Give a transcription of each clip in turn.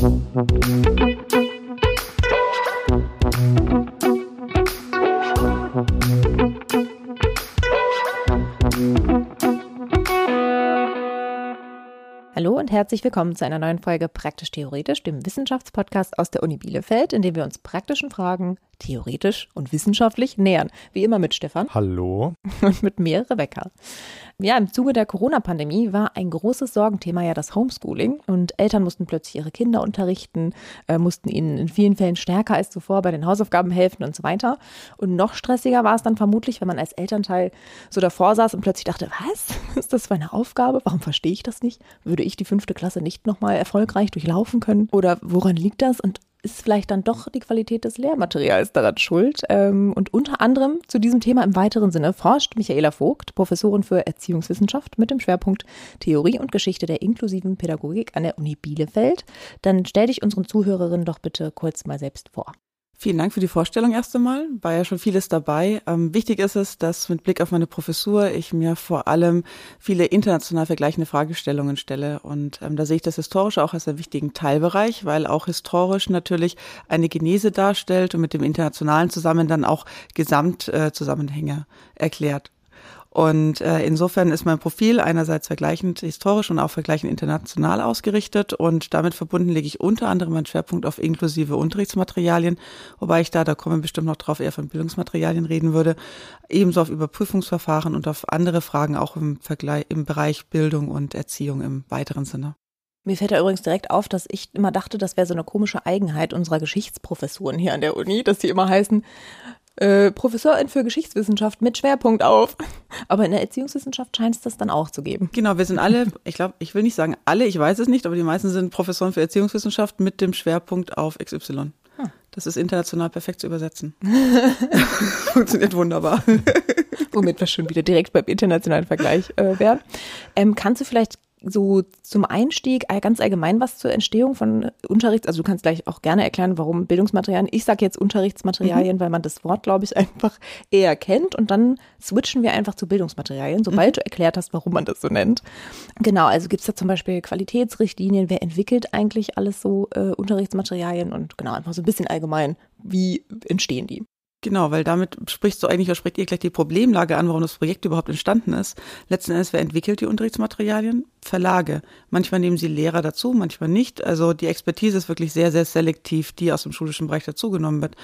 Hallo und herzlich willkommen zu einer neuen Folge Praktisch Theoretisch, dem Wissenschaftspodcast aus der Uni Bielefeld, in dem wir uns praktischen Fragen theoretisch und wissenschaftlich nähern. Wie immer mit Stefan. Hallo. Und mit mir, Rebecca. Ja, im Zuge der Corona-Pandemie war ein großes Sorgenthema ja das Homeschooling und Eltern mussten plötzlich ihre Kinder unterrichten, äh, mussten ihnen in vielen Fällen stärker als zuvor bei den Hausaufgaben helfen und so weiter. Und noch stressiger war es dann vermutlich, wenn man als Elternteil so davor saß und plötzlich dachte, was ist das für eine Aufgabe? Warum verstehe ich das nicht? Würde ich die fünfte Klasse nicht nochmal erfolgreich durchlaufen können? Oder woran liegt das? Und ist vielleicht dann doch die Qualität des Lehrmaterials daran schuld. Ähm, und unter anderem zu diesem Thema im weiteren Sinne forscht Michaela Vogt, Professorin für Erziehungswissenschaft mit dem Schwerpunkt Theorie und Geschichte der inklusiven Pädagogik an der Uni Bielefeld. Dann stell dich unseren Zuhörerinnen doch bitte kurz mal selbst vor. Vielen Dank für die Vorstellung erst einmal. War ja schon vieles dabei. Ähm, wichtig ist es, dass mit Blick auf meine Professur ich mir vor allem viele international vergleichende Fragestellungen stelle. Und ähm, da sehe ich das Historische auch als einen wichtigen Teilbereich, weil auch historisch natürlich eine Genese darstellt und mit dem Internationalen zusammen dann auch Gesamtzusammenhänge äh, erklärt. Und äh, insofern ist mein Profil einerseits vergleichend historisch und auch vergleichend international ausgerichtet und damit verbunden lege ich unter anderem einen Schwerpunkt auf inklusive Unterrichtsmaterialien, wobei ich da, da kommen wir bestimmt noch drauf, eher von Bildungsmaterialien reden würde, ebenso auf Überprüfungsverfahren und auf andere Fragen auch im Vergleich im Bereich Bildung und Erziehung im weiteren Sinne. Mir fällt ja übrigens direkt auf, dass ich immer dachte, das wäre so eine komische Eigenheit unserer Geschichtsprofessuren hier an der Uni, dass die immer heißen, äh, Professorin für Geschichtswissenschaft mit Schwerpunkt auf. Aber in der Erziehungswissenschaft scheint es das dann auch zu geben. Genau, wir sind alle, ich glaube, ich will nicht sagen alle, ich weiß es nicht, aber die meisten sind Professoren für Erziehungswissenschaft mit dem Schwerpunkt auf XY. Hm. Das ist international perfekt zu übersetzen. Funktioniert wunderbar. Womit wir schon wieder direkt beim internationalen Vergleich äh, wären. Ähm, kannst du vielleicht so zum Einstieg ganz allgemein was zur Entstehung von Unterrichts, also du kannst gleich auch gerne erklären, warum Bildungsmaterialien, ich sage jetzt Unterrichtsmaterialien, mhm. weil man das Wort, glaube ich, einfach eher kennt und dann switchen wir einfach zu Bildungsmaterialien, sobald mhm. du erklärt hast, warum man das so nennt. Genau, also gibt es da zum Beispiel Qualitätsrichtlinien, wer entwickelt eigentlich alles so äh, Unterrichtsmaterialien und genau, einfach so ein bisschen allgemein, wie entstehen die? Genau, weil damit sprichst du eigentlich, oder spricht ihr gleich die Problemlage an, warum das Projekt überhaupt entstanden ist. Letzten Endes, wer entwickelt die Unterrichtsmaterialien? Verlage. Manchmal nehmen sie Lehrer dazu, manchmal nicht. Also die Expertise ist wirklich sehr, sehr selektiv, die aus dem schulischen Bereich dazugenommen wird.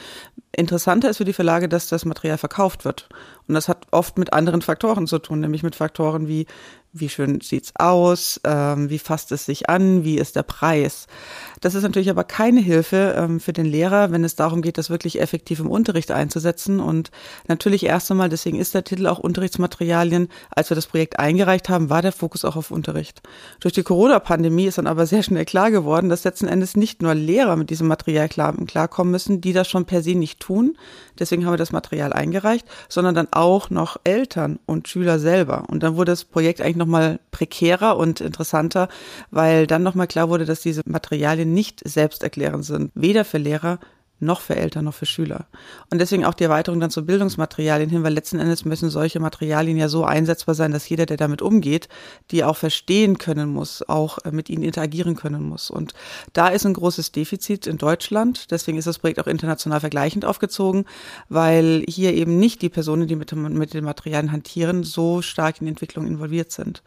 Interessanter ist für die Verlage, dass das Material verkauft wird. Und das hat oft mit anderen Faktoren zu tun, nämlich mit Faktoren wie wie schön sieht's aus, ähm, wie fasst es sich an, wie ist der Preis. Das ist natürlich aber keine Hilfe ähm, für den Lehrer, wenn es darum geht, das wirklich effektiv im Unterricht einzusetzen. Und natürlich erst einmal, deswegen ist der Titel auch Unterrichtsmaterialien. Als wir das Projekt eingereicht haben, war der Fokus auch auf Unterricht. Durch die Corona-Pandemie ist dann aber sehr schnell klar geworden, dass letzten Endes nicht nur Lehrer mit diesem Material klar, klarkommen müssen, die das schon per se nicht tun. Deswegen haben wir das Material eingereicht, sondern dann auch noch Eltern und Schüler selber. Und dann wurde das Projekt eigentlich nochmal prekärer und interessanter, weil dann nochmal klar wurde, dass diese Materialien nicht selbsterklärend sind, weder für Lehrer noch für Eltern, noch für Schüler. Und deswegen auch die Erweiterung dann zu Bildungsmaterialien hin, weil letzten Endes müssen solche Materialien ja so einsetzbar sein, dass jeder, der damit umgeht, die auch verstehen können muss, auch äh, mit ihnen interagieren können muss. Und da ist ein großes Defizit in Deutschland. Deswegen ist das Projekt auch international vergleichend aufgezogen, weil hier eben nicht die Personen, die mit, mit den Materialien hantieren, so stark in die Entwicklung involviert sind.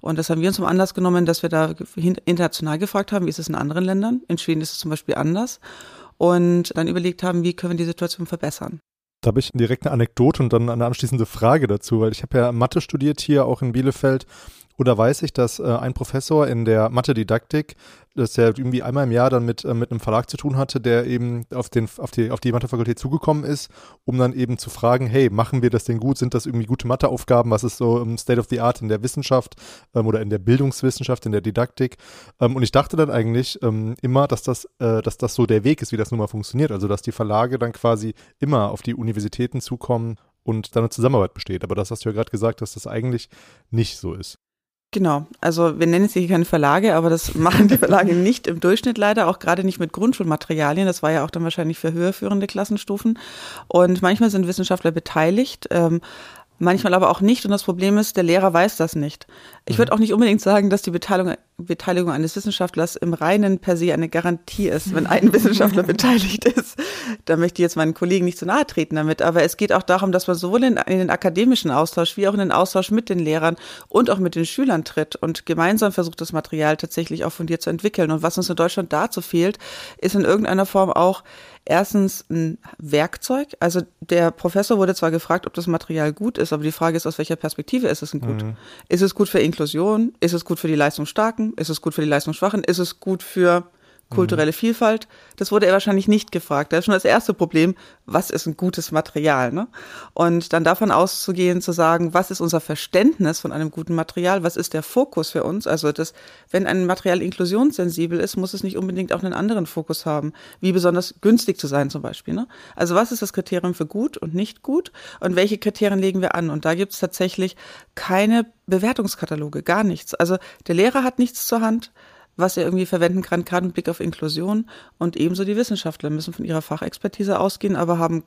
Und das haben wir uns zum Anlass genommen, dass wir da international gefragt haben, wie ist es in anderen Ländern? In Schweden ist es zum Beispiel anders und dann überlegt haben, wie können wir die Situation verbessern. Da habe ich direkt eine Anekdote und dann eine anschließende Frage dazu, weil ich habe ja Mathe studiert hier auch in Bielefeld oder weiß ich, dass äh, ein Professor in der Mathe-Didaktik, dass er irgendwie einmal im Jahr dann mit, äh, mit einem Verlag zu tun hatte, der eben auf, den, auf, die, auf die Mathefakultät zugekommen ist, um dann eben zu fragen, hey, machen wir das denn gut? Sind das irgendwie gute Matheaufgaben? Was ist so im State of the Art in der Wissenschaft ähm, oder in der Bildungswissenschaft, in der Didaktik? Ähm, und ich dachte dann eigentlich ähm, immer, dass das, äh, dass das so der Weg ist, wie das nun mal funktioniert. Also, dass die Verlage dann quasi immer auf die Universitäten zukommen und dann eine Zusammenarbeit besteht. Aber das hast du ja gerade gesagt, dass das eigentlich nicht so ist. Genau, also wir nennen es hier keine Verlage, aber das machen die Verlage nicht im Durchschnitt leider, auch gerade nicht mit Grundschulmaterialien. Das war ja auch dann wahrscheinlich für höherführende Klassenstufen. Und manchmal sind Wissenschaftler beteiligt. Ähm, manchmal aber auch nicht. Und das Problem ist, der Lehrer weiß das nicht. Ich würde mhm. auch nicht unbedingt sagen, dass die Beteiligung, Beteiligung eines Wissenschaftlers im Reinen per se eine Garantie ist, wenn ein Wissenschaftler beteiligt ist. Da möchte ich jetzt meinen Kollegen nicht zu nahe treten damit, aber es geht auch darum, dass man sowohl in, in den akademischen Austausch wie auch in den Austausch mit den Lehrern und auch mit den Schülern tritt und gemeinsam versucht, das Material tatsächlich auch von dir zu entwickeln. Und was uns in Deutschland dazu fehlt, ist in irgendeiner Form auch erstens ein Werkzeug. Also der Professor wurde zwar gefragt, ob das Material gut ist, aber die Frage ist, aus welcher Perspektive ist es denn gut? Mhm. Ist es gut für Inklusion? Ist es gut für die Leistungsstarken? Ist es gut für die Leistungsschwachen? Ist es gut für kulturelle Vielfalt. Das wurde er wahrscheinlich nicht gefragt. Das ist schon das erste Problem. Was ist ein gutes Material? Ne? Und dann davon auszugehen, zu sagen, was ist unser Verständnis von einem guten Material? Was ist der Fokus für uns? Also, das, wenn ein Material inklusionssensibel ist, muss es nicht unbedingt auch einen anderen Fokus haben, wie besonders günstig zu sein zum Beispiel. Ne? Also, was ist das Kriterium für gut und nicht gut? Und welche Kriterien legen wir an? Und da gibt es tatsächlich keine Bewertungskataloge, gar nichts. Also, der Lehrer hat nichts zur Hand was er irgendwie verwenden kann, gerade mit Blick auf Inklusion. Und ebenso die Wissenschaftler müssen von ihrer Fachexpertise ausgehen, aber haben,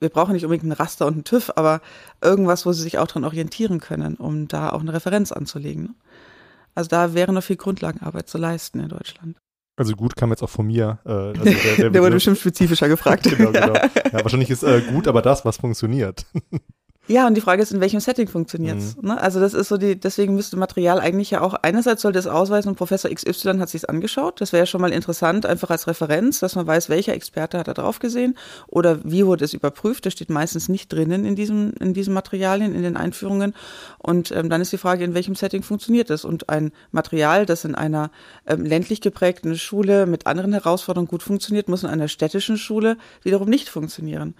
wir brauchen nicht unbedingt einen Raster und einen TÜV, aber irgendwas, wo sie sich auch dran orientieren können, um da auch eine Referenz anzulegen. Ne? Also da wäre noch viel Grundlagenarbeit zu leisten in Deutschland. Also gut kam jetzt auch von mir. Äh, also der, der, der wurde bestimmt spezifischer gefragt. genau, genau. Ja, wahrscheinlich ist äh, gut, aber das, was funktioniert. Ja, und die Frage ist, in welchem Setting funktioniert's? Mhm. Ne? Also das ist so die, deswegen müsste Material eigentlich ja auch, einerseits sollte es ausweisen, und Professor XY hat sich's angeschaut. Das wäre ja schon mal interessant, einfach als Referenz, dass man weiß, welcher Experte hat da drauf gesehen oder wie wurde es überprüft. Das steht meistens nicht drinnen in diesem, in diesen Materialien, in den Einführungen. Und ähm, dann ist die Frage, in welchem Setting funktioniert es? Und ein Material, das in einer ähm, ländlich geprägten Schule mit anderen Herausforderungen gut funktioniert, muss in einer städtischen Schule wiederum nicht funktionieren.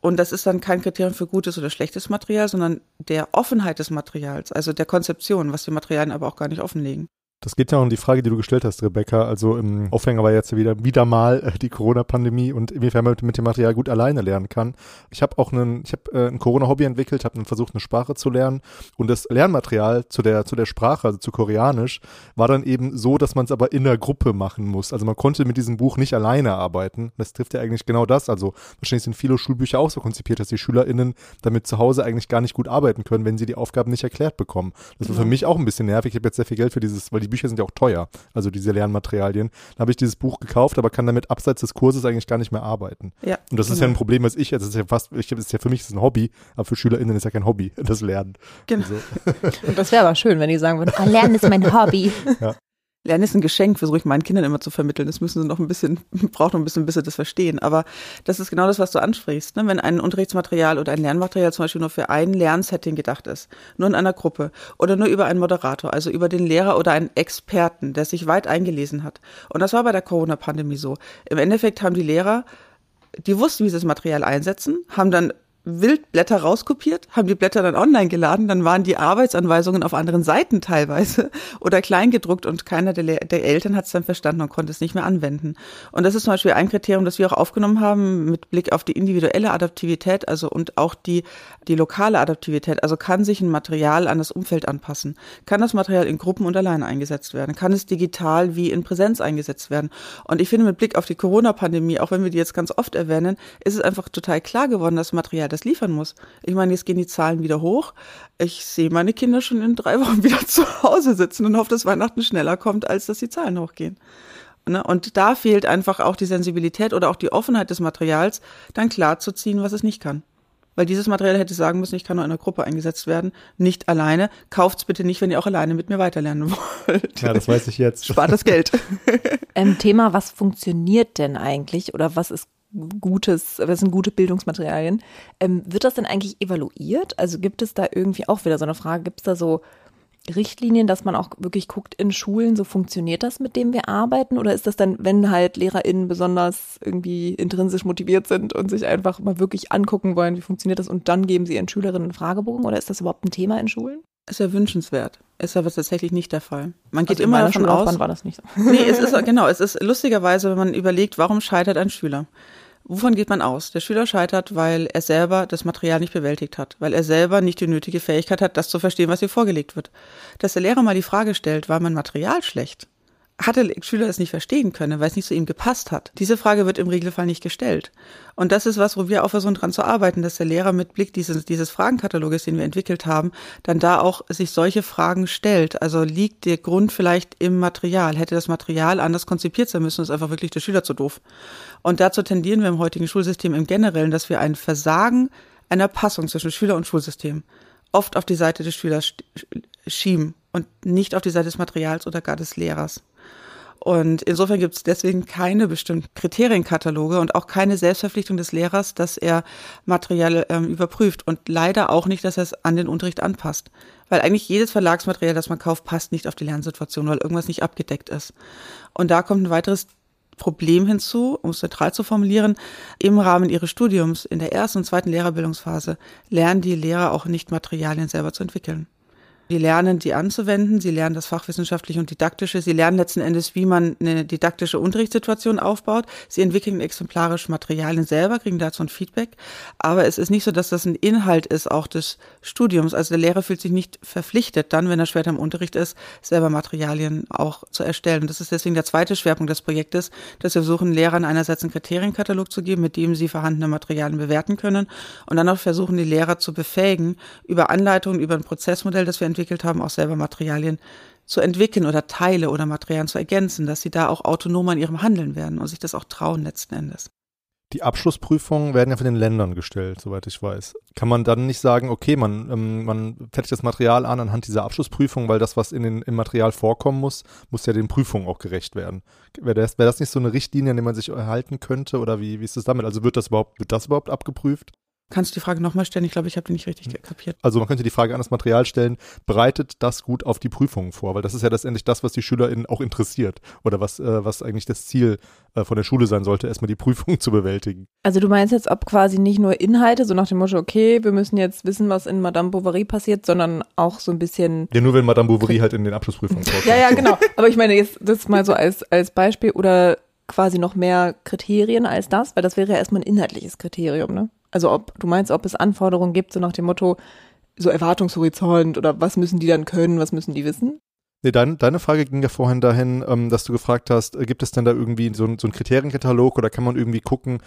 Und das ist dann kein Kriterium für gutes oder schlechtes Material, sondern der Offenheit des Materials, also der Konzeption, was die Materialien aber auch gar nicht offenlegen. Das geht ja um die Frage, die du gestellt hast, Rebecca. Also im Aufhänger war jetzt wieder, wieder mal äh, die Corona-Pandemie und inwiefern man mit dem Material gut alleine lernen kann. Ich habe auch einen, ich habe äh, ein Corona-Hobby entwickelt, habe versucht, eine Sprache zu lernen und das Lernmaterial zu der, zu der Sprache, also zu Koreanisch, war dann eben so, dass man es aber in der Gruppe machen muss. Also man konnte mit diesem Buch nicht alleine arbeiten. Das trifft ja eigentlich genau das. Also wahrscheinlich sind viele Schulbücher auch so konzipiert, dass die SchülerInnen damit zu Hause eigentlich gar nicht gut arbeiten können, wenn sie die Aufgaben nicht erklärt bekommen. Das war für mich auch ein bisschen nervig. Ich habe jetzt sehr viel Geld für dieses, weil die Bücher sind ja auch teuer, also diese Lernmaterialien. Dann habe ich dieses Buch gekauft, aber kann damit abseits des Kurses eigentlich gar nicht mehr arbeiten. Ja, und das genau. ist ja ein Problem, was ich, also das ist ja fast, ich, ist ja für mich ist ein Hobby, aber für SchülerInnen ist ja kein Hobby, das Lernen. Genau. Also. Und das wäre aber schön, wenn die sagen würden, ah, Lernen ist mein Hobby. Ja. Lernen ist ein Geschenk, versuche ich meinen Kindern immer zu vermitteln. Das müssen sie noch ein bisschen, braucht noch ein bisschen, bis sie das verstehen. Aber das ist genau das, was du ansprichst. Ne? Wenn ein Unterrichtsmaterial oder ein Lernmaterial zum Beispiel nur für ein Lernsetting gedacht ist, nur in einer Gruppe oder nur über einen Moderator, also über den Lehrer oder einen Experten, der sich weit eingelesen hat. Und das war bei der Corona-Pandemie so. Im Endeffekt haben die Lehrer die wussten, wie sie das Material einsetzen, haben dann Wildblätter rauskopiert, haben die Blätter dann online geladen, dann waren die Arbeitsanweisungen auf anderen Seiten teilweise oder kleingedruckt und keiner der, der Eltern hat es dann verstanden und konnte es nicht mehr anwenden. Und das ist zum Beispiel ein Kriterium, das wir auch aufgenommen haben mit Blick auf die individuelle Adaptivität, also und auch die, die lokale Adaptivität. Also kann sich ein Material an das Umfeld anpassen? Kann das Material in Gruppen und alleine eingesetzt werden? Kann es digital wie in Präsenz eingesetzt werden? Und ich finde mit Blick auf die Corona-Pandemie, auch wenn wir die jetzt ganz oft erwähnen, ist es einfach total klar geworden, dass Material das liefern muss. Ich meine, jetzt gehen die Zahlen wieder hoch. Ich sehe meine Kinder schon in drei Wochen wieder zu Hause sitzen und hoffe, dass Weihnachten schneller kommt, als dass die Zahlen hochgehen. Ne? Und da fehlt einfach auch die Sensibilität oder auch die Offenheit des Materials, dann klar zu ziehen, was es nicht kann. Weil dieses Material hätte sagen müssen, ich kann nur in einer Gruppe eingesetzt werden, nicht alleine. Kauft's bitte nicht, wenn ihr auch alleine mit mir weiterlernen wollt. Ja, das weiß ich jetzt. Spart das Geld. Ähm, Thema, was funktioniert denn eigentlich oder was ist gutes, das sind gute Bildungsmaterialien. Ähm, wird das denn eigentlich evaluiert? Also gibt es da irgendwie auch wieder so eine Frage, gibt es da so Richtlinien, dass man auch wirklich guckt in Schulen, so funktioniert das, mit dem wir arbeiten? Oder ist das dann, wenn halt LehrerInnen besonders irgendwie intrinsisch motiviert sind und sich einfach mal wirklich angucken wollen, wie funktioniert das und dann geben sie ihren Schülerinnen einen Fragebogen? Oder ist das überhaupt ein Thema in Schulen? Ist ja wünschenswert. Ist aber tatsächlich nicht der Fall. Man geht also immer davon aus. war das nicht so. Nee, es ist, genau, es ist lustigerweise, wenn man überlegt, warum scheitert ein Schüler? Wovon geht man aus? Der Schüler scheitert, weil er selber das Material nicht bewältigt hat, weil er selber nicht die nötige Fähigkeit hat, das zu verstehen, was hier vorgelegt wird. Dass der Lehrer mal die Frage stellt, war mein Material schlecht? Hatte Schüler es nicht verstehen können, weil es nicht zu ihm gepasst hat? Diese Frage wird im Regelfall nicht gestellt. Und das ist was, wo wir auch versuchen dran zu arbeiten, dass der Lehrer mit Blick dieses, dieses Fragenkataloges, den wir entwickelt haben, dann da auch sich solche Fragen stellt. Also liegt der Grund vielleicht im Material? Hätte das Material anders konzipiert sein müssen, ist einfach wirklich der Schüler zu doof. Und dazu tendieren wir im heutigen Schulsystem im Generellen, dass wir ein Versagen einer Passung zwischen Schüler und Schulsystem oft auf die Seite des Schülers schieben und nicht auf die Seite des Materials oder gar des Lehrers. Und insofern gibt es deswegen keine bestimmten Kriterienkataloge und auch keine Selbstverpflichtung des Lehrers, dass er Material ähm, überprüft und leider auch nicht, dass er es an den Unterricht anpasst. Weil eigentlich jedes Verlagsmaterial, das man kauft, passt nicht auf die Lernsituation, weil irgendwas nicht abgedeckt ist. Und da kommt ein weiteres Problem hinzu, um es neutral zu formulieren, im Rahmen ihres Studiums in der ersten und zweiten Lehrerbildungsphase lernen die Lehrer auch nicht Materialien selber zu entwickeln. Sie lernen, die anzuwenden, sie lernen das fachwissenschaftliche und didaktische, sie lernen letzten Endes, wie man eine didaktische Unterrichtssituation aufbaut. Sie entwickeln exemplarisch Materialien selber, kriegen dazu ein Feedback. Aber es ist nicht so, dass das ein Inhalt ist, auch des Studiums. Also der Lehrer fühlt sich nicht verpflichtet, dann, wenn er später im Unterricht ist, selber Materialien auch zu erstellen. Das ist deswegen der zweite Schwerpunkt des Projektes, dass wir versuchen, Lehrern einerseits einen Kriterienkatalog zu geben, mit dem sie vorhandene Materialien bewerten können und dann auch versuchen, die Lehrer zu befähigen, über Anleitungen, über ein Prozessmodell, das wir entwickeln, entwickelt haben, auch selber Materialien zu entwickeln oder Teile oder Materialien zu ergänzen, dass sie da auch autonomer in ihrem Handeln werden und sich das auch trauen letzten Endes. Die Abschlussprüfungen werden ja von den Ländern gestellt, soweit ich weiß. Kann man dann nicht sagen, okay, man, ähm, man fertigt das Material an anhand dieser Abschlussprüfung, weil das, was in den, im Material vorkommen muss, muss ja den Prüfungen auch gerecht werden. Wäre das, wär das nicht so eine Richtlinie, an der man sich erhalten könnte oder wie, wie ist das damit? Also wird das überhaupt, wird das überhaupt abgeprüft? Kannst du die Frage nochmal stellen? Ich glaube, ich habe die nicht richtig hm. kapiert. Also man könnte die Frage an das Material stellen, bereitet das gut auf die Prüfungen vor? Weil das ist ja letztendlich das, was die SchülerInnen auch interessiert. Oder was, äh, was eigentlich das Ziel äh, von der Schule sein sollte, erstmal die Prüfung zu bewältigen. Also du meinst jetzt, ob quasi nicht nur Inhalte, so nach dem Motto, okay, wir müssen jetzt wissen, was in Madame Bovary passiert, sondern auch so ein bisschen. Ja, nur wenn Madame Bovary halt in den Abschlussprüfungen vorkommt. ja, ja, genau. Aber ich meine jetzt das mal so als, als Beispiel oder quasi noch mehr Kriterien als das, weil das wäre ja erstmal ein inhaltliches Kriterium, ne? Also ob du meinst, ob es Anforderungen gibt, so nach dem Motto, so Erwartungshorizont oder was müssen die dann können, was müssen die wissen? Nee, dein, deine Frage ging ja vorhin dahin, ähm, dass du gefragt hast, äh, gibt es denn da irgendwie so, so einen Kriterienkatalog oder kann man irgendwie gucken,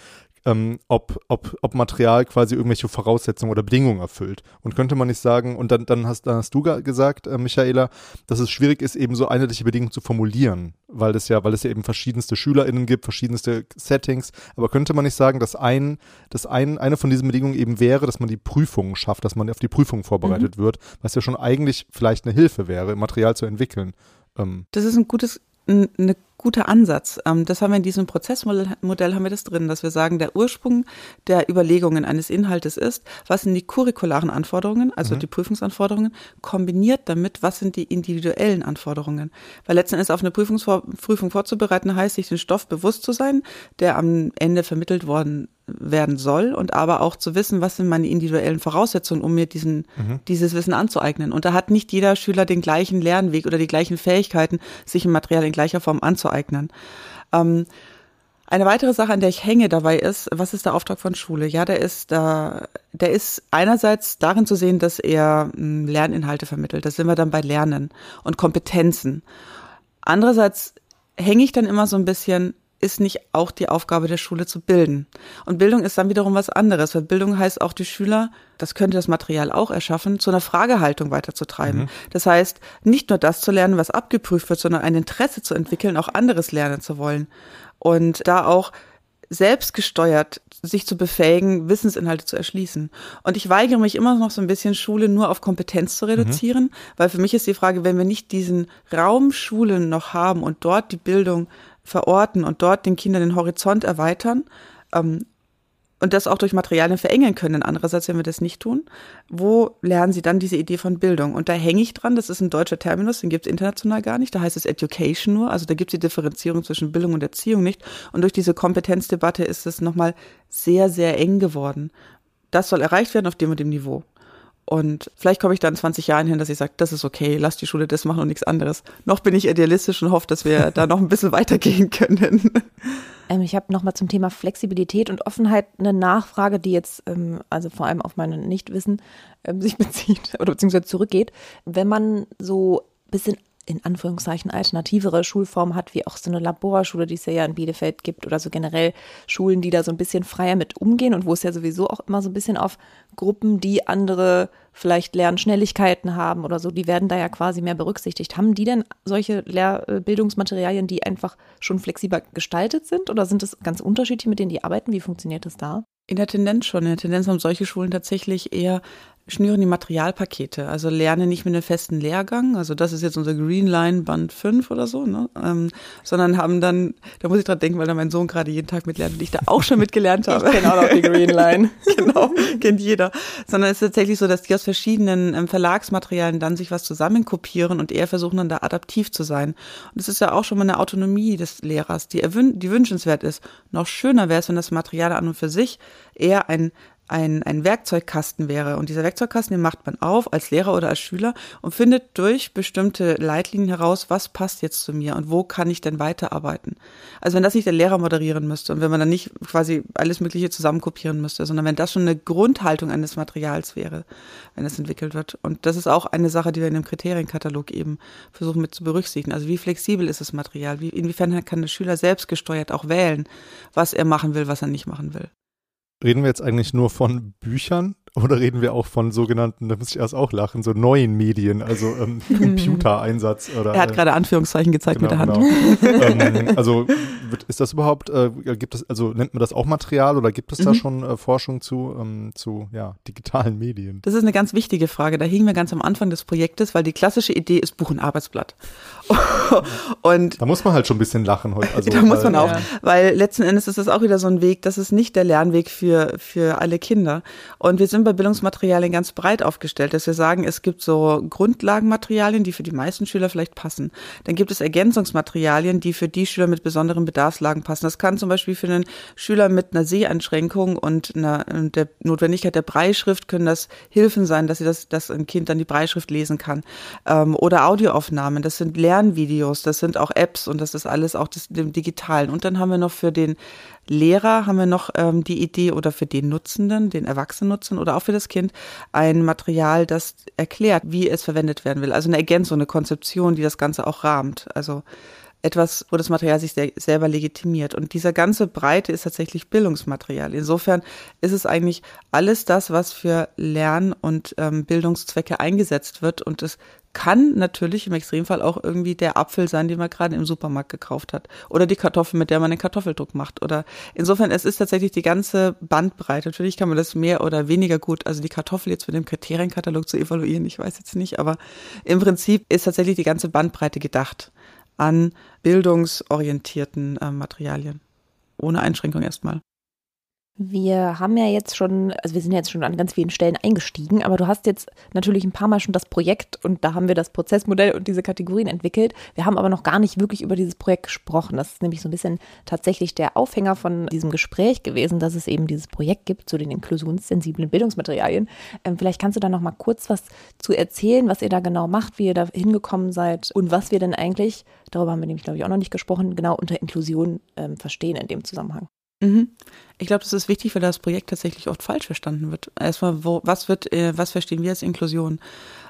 ähm, ob, ob, ob Material quasi irgendwelche Voraussetzungen oder Bedingungen erfüllt. Und könnte man nicht sagen, und dann, dann, hast, dann hast du gesagt, äh, Michaela, dass es schwierig ist, eben so einheitliche Bedingungen zu formulieren, weil es ja, weil es ja eben verschiedenste SchülerInnen gibt, verschiedenste Settings. Aber könnte man nicht sagen, dass ein, dass ein, eine von diesen Bedingungen eben wäre, dass man die Prüfungen schafft, dass man auf die Prüfung vorbereitet mhm. wird, was ja schon eigentlich vielleicht eine Hilfe wäre, Material zu entwickeln. Ähm. Das ist ein gutes, eine guter Ansatz. Ähm, das haben wir in diesem Prozessmodell haben wir das drin, dass wir sagen, der Ursprung der Überlegungen eines Inhaltes ist, was sind die curricularen Anforderungen, also mhm. die Prüfungsanforderungen, kombiniert damit, was sind die individuellen Anforderungen. Weil letzten Endes auf eine Prüfung vorzubereiten heißt, sich den Stoff bewusst zu sein, der am Ende vermittelt worden werden soll und aber auch zu wissen, was sind meine individuellen Voraussetzungen, um mir diesen, mhm. dieses Wissen anzueignen. Und da hat nicht jeder Schüler den gleichen Lernweg oder die gleichen Fähigkeiten, sich ein Material in gleicher Form anzueignen. Ähm, eine weitere Sache, an der ich hänge dabei ist, was ist der Auftrag von Schule? Ja, der ist da, der ist einerseits darin zu sehen, dass er hm, Lerninhalte vermittelt. Da sind wir dann bei Lernen und Kompetenzen. Andererseits hänge ich dann immer so ein bisschen, ist nicht auch die Aufgabe der Schule zu bilden. Und Bildung ist dann wiederum was anderes, weil Bildung heißt auch die Schüler, das könnte das Material auch erschaffen, zu einer Fragehaltung weiterzutreiben. Mhm. Das heißt, nicht nur das zu lernen, was abgeprüft wird, sondern ein Interesse zu entwickeln, auch anderes lernen zu wollen. Und da auch selbstgesteuert sich zu befähigen, Wissensinhalte zu erschließen. Und ich weigere mich immer noch so ein bisschen, Schule nur auf Kompetenz zu reduzieren, mhm. weil für mich ist die Frage, wenn wir nicht diesen Raum Schulen noch haben und dort die Bildung verorten und dort den Kindern den Horizont erweitern ähm, und das auch durch Materialien verengen können. Andererseits, wenn wir das nicht tun, wo lernen sie dann diese Idee von Bildung? Und da hänge ich dran, das ist ein deutscher Terminus, den gibt es international gar nicht, da heißt es Education nur, also da gibt es die Differenzierung zwischen Bildung und Erziehung nicht. Und durch diese Kompetenzdebatte ist es nochmal sehr, sehr eng geworden. Das soll erreicht werden auf dem und dem Niveau. Und vielleicht komme ich dann 20 Jahren hin, dass ich sage, das ist okay, lass die Schule das machen und nichts anderes. Noch bin ich idealistisch und hoffe, dass wir da noch ein bisschen weitergehen können. Ähm, ich habe nochmal zum Thema Flexibilität und Offenheit eine Nachfrage, die jetzt ähm, also vor allem auf mein Nichtwissen ähm, sich bezieht oder beziehungsweise zurückgeht. Wenn man so ein bisschen in Anführungszeichen alternativere Schulformen hat, wie auch so eine Laborschule, die es ja in Bielefeld gibt oder so generell Schulen, die da so ein bisschen freier mit umgehen und wo es ja sowieso auch immer so ein bisschen auf Gruppen, die andere vielleicht Lernschnelligkeiten haben oder so, die werden da ja quasi mehr berücksichtigt. Haben die denn solche Lehrbildungsmaterialien, die einfach schon flexibler gestaltet sind oder sind es ganz unterschiedlich, mit denen die arbeiten? Wie funktioniert das da? In der Tendenz schon. In der Tendenz haben solche Schulen tatsächlich eher schnüren die Materialpakete, also lernen nicht mit einem festen Lehrgang, also das ist jetzt unser Green Line Band 5 oder so, ne? Ähm, sondern haben dann, da muss ich dran denken, weil da mein Sohn gerade jeden Tag mitlernt und ich da auch schon mitgelernt habe. Ich kenne auch noch die Green Line. genau, kennt jeder. Sondern es ist tatsächlich so, dass die aus verschiedenen ähm, Verlagsmaterialien dann sich was zusammenkopieren und eher versuchen dann da adaptiv zu sein. Und das ist ja auch schon mal eine Autonomie des Lehrers, die, die wünschenswert ist. Noch schöner wäre es, wenn das Material an und für sich eher ein ein, ein Werkzeugkasten wäre. Und dieser Werkzeugkasten, den macht man auf als Lehrer oder als Schüler und findet durch bestimmte Leitlinien heraus, was passt jetzt zu mir und wo kann ich denn weiterarbeiten. Also wenn das nicht der Lehrer moderieren müsste und wenn man dann nicht quasi alles Mögliche zusammenkopieren müsste, sondern wenn das schon eine Grundhaltung eines Materials wäre, wenn es entwickelt wird. Und das ist auch eine Sache, die wir in dem Kriterienkatalog eben versuchen mit zu berücksichtigen. Also wie flexibel ist das Material? Wie, inwiefern kann der Schüler selbst gesteuert auch wählen, was er machen will, was er nicht machen will? Reden wir jetzt eigentlich nur von Büchern oder reden wir auch von sogenannten, da muss ich erst auch lachen, so neuen Medien, also ähm, hm. Computereinsatz oder. Er hat gerade Anführungszeichen gezeigt genau, mit der Hand. Genau. ähm, also ist das überhaupt, äh, gibt es, also nennt man das auch Material oder gibt es mhm. da schon äh, Forschung zu, ähm, zu ja, digitalen Medien? Das ist eine ganz wichtige Frage. Da hingen wir ganz am Anfang des Projektes, weil die klassische Idee ist Buch und Arbeitsblatt. und da muss man halt schon ein bisschen lachen heute. Also, da muss man auch, ja. weil letzten Endes ist das auch wieder so ein Weg, das ist nicht der Lernweg für, für alle Kinder. Und wir sind bei Bildungsmaterialien ganz breit aufgestellt, dass wir sagen, es gibt so Grundlagenmaterialien, die für die meisten Schüler vielleicht passen. Dann gibt es Ergänzungsmaterialien, die für die Schüler mit besonderen Bedarfslagen passen. Das kann zum Beispiel für einen Schüler mit einer Seheinschränkung und einer, der Notwendigkeit der Breischrift können das Hilfen sein, dass sie das, dass ein Kind dann die Breischrift lesen kann. Ähm, oder Audioaufnahmen, das sind Lernvideos, das sind auch Apps und das ist alles auch das, dem Digitalen. Und dann haben wir noch für den Lehrer haben wir noch ähm, die Idee oder für den Nutzenden, den Erwachsenennutzenden oder auch für das Kind ein Material, das erklärt, wie es verwendet werden will. Also eine Ergänzung, eine Konzeption, die das Ganze auch rahmt. Also etwas, wo das Material sich selber legitimiert. Und dieser ganze Breite ist tatsächlich Bildungsmaterial. Insofern ist es eigentlich alles das, was für Lern- und ähm, Bildungszwecke eingesetzt wird. Und es kann natürlich im Extremfall auch irgendwie der Apfel sein, den man gerade im Supermarkt gekauft hat. Oder die Kartoffel, mit der man den Kartoffeldruck macht. Oder insofern, es ist tatsächlich die ganze Bandbreite. Natürlich kann man das mehr oder weniger gut, also die Kartoffel jetzt mit dem Kriterienkatalog zu evaluieren, ich weiß jetzt nicht, aber im Prinzip ist tatsächlich die ganze Bandbreite gedacht an bildungsorientierten äh, Materialien. Ohne Einschränkung erstmal. Wir haben ja jetzt schon, also wir sind jetzt schon an ganz vielen Stellen eingestiegen, aber du hast jetzt natürlich ein paar Mal schon das Projekt und da haben wir das Prozessmodell und diese Kategorien entwickelt. Wir haben aber noch gar nicht wirklich über dieses Projekt gesprochen. Das ist nämlich so ein bisschen tatsächlich der Aufhänger von diesem Gespräch gewesen, dass es eben dieses Projekt gibt zu den inklusionssensiblen Bildungsmaterialien. Ähm, vielleicht kannst du da noch mal kurz was zu erzählen, was ihr da genau macht, wie ihr da hingekommen seid und was wir denn eigentlich, darüber haben wir nämlich glaube ich auch noch nicht gesprochen, genau unter Inklusion ähm, verstehen in dem Zusammenhang. Mhm. Ich glaube, das ist wichtig, weil das Projekt tatsächlich oft falsch verstanden wird. Erstmal, wo, was wird, äh, was verstehen wir als Inklusion?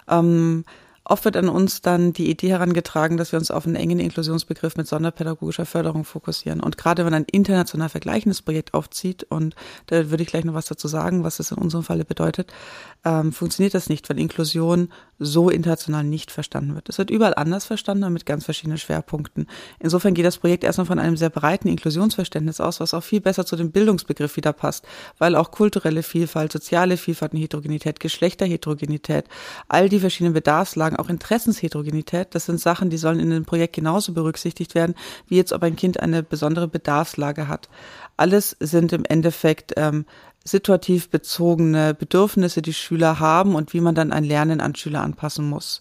Ähm, Oft wird an uns dann die Idee herangetragen, dass wir uns auf einen engen Inklusionsbegriff mit sonderpädagogischer Förderung fokussieren. Und gerade wenn ein international vergleichendes Projekt aufzieht, und da würde ich gleich noch was dazu sagen, was das in unserem Falle bedeutet, ähm, funktioniert das nicht, weil Inklusion so international nicht verstanden wird. Es wird überall anders verstanden, aber mit ganz verschiedenen Schwerpunkten. Insofern geht das Projekt erstmal von einem sehr breiten Inklusionsverständnis aus, was auch viel besser zu dem Bildungsbegriff wieder passt, weil auch kulturelle Vielfalt, soziale Vielfalt und Heterogenität, Geschlechterheterogenität, all die verschiedenen Bedarfslagen auch Interessensheterogenität, das sind Sachen, die sollen in dem Projekt genauso berücksichtigt werden, wie jetzt, ob ein Kind eine besondere Bedarfslage hat. Alles sind im Endeffekt ähm, situativ bezogene Bedürfnisse, die Schüler haben und wie man dann ein Lernen an Schüler anpassen muss.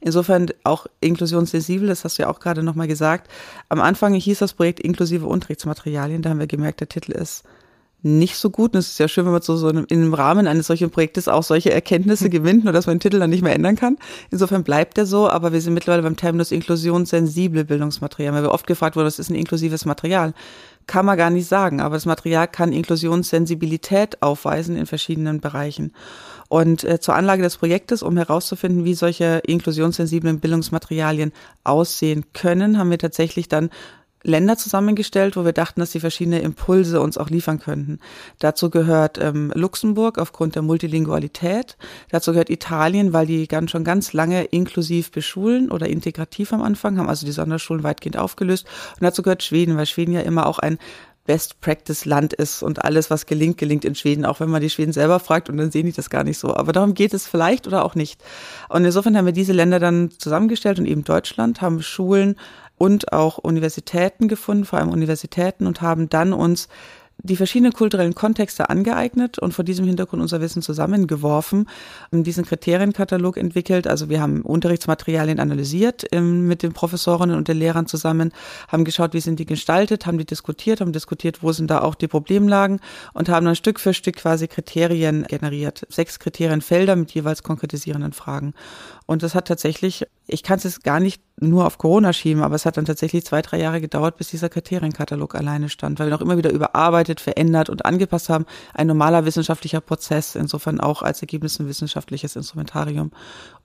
Insofern auch inklusionssensibel, das hast du ja auch gerade nochmal gesagt. Am Anfang hieß das Projekt inklusive Unterrichtsmaterialien, da haben wir gemerkt, der Titel ist nicht so gut. Und es ist ja schön, wenn man so, so in im Rahmen eines solchen Projektes auch solche Erkenntnisse gewinnt, nur dass man den Titel dann nicht mehr ändern kann. Insofern bleibt er so, aber wir sind mittlerweile beim Terminus inklusionssensible Bildungsmaterial, weil wir oft gefragt wurden, was ist ein inklusives Material? Kann man gar nicht sagen, aber das Material kann Inklusionssensibilität aufweisen in verschiedenen Bereichen. Und äh, zur Anlage des Projektes, um herauszufinden, wie solche inklusionssensiblen Bildungsmaterialien aussehen können, haben wir tatsächlich dann Länder zusammengestellt, wo wir dachten, dass sie verschiedene Impulse uns auch liefern könnten. Dazu gehört ähm, Luxemburg aufgrund der Multilingualität. Dazu gehört Italien, weil die ganz schon ganz lange inklusiv beschulen oder integrativ am Anfang, haben also die Sonderschulen weitgehend aufgelöst. Und dazu gehört Schweden, weil Schweden ja immer auch ein Best Practice Land ist und alles, was gelingt, gelingt in Schweden, auch wenn man die Schweden selber fragt und dann sehen die das gar nicht so. Aber darum geht es vielleicht oder auch nicht. Und insofern haben wir diese Länder dann zusammengestellt und eben Deutschland, haben Schulen und auch Universitäten gefunden, vor allem Universitäten, und haben dann uns die verschiedenen kulturellen Kontexte angeeignet und vor diesem Hintergrund unser Wissen zusammengeworfen, diesen Kriterienkatalog entwickelt. Also wir haben Unterrichtsmaterialien analysiert ähm, mit den Professorinnen und den Lehrern zusammen, haben geschaut, wie sind die gestaltet, haben die diskutiert, haben diskutiert, wo sind da auch die Problemlagen und haben dann Stück für Stück quasi Kriterien generiert. Sechs Kriterienfelder mit jeweils konkretisierenden Fragen. Und das hat tatsächlich, ich kann es gar nicht nur auf Corona schieben, aber es hat dann tatsächlich zwei, drei Jahre gedauert, bis dieser Kriterienkatalog alleine stand, weil wir noch immer wieder überarbeitet, verändert und angepasst haben. Ein normaler wissenschaftlicher Prozess, insofern auch als Ergebnis ein wissenschaftliches Instrumentarium.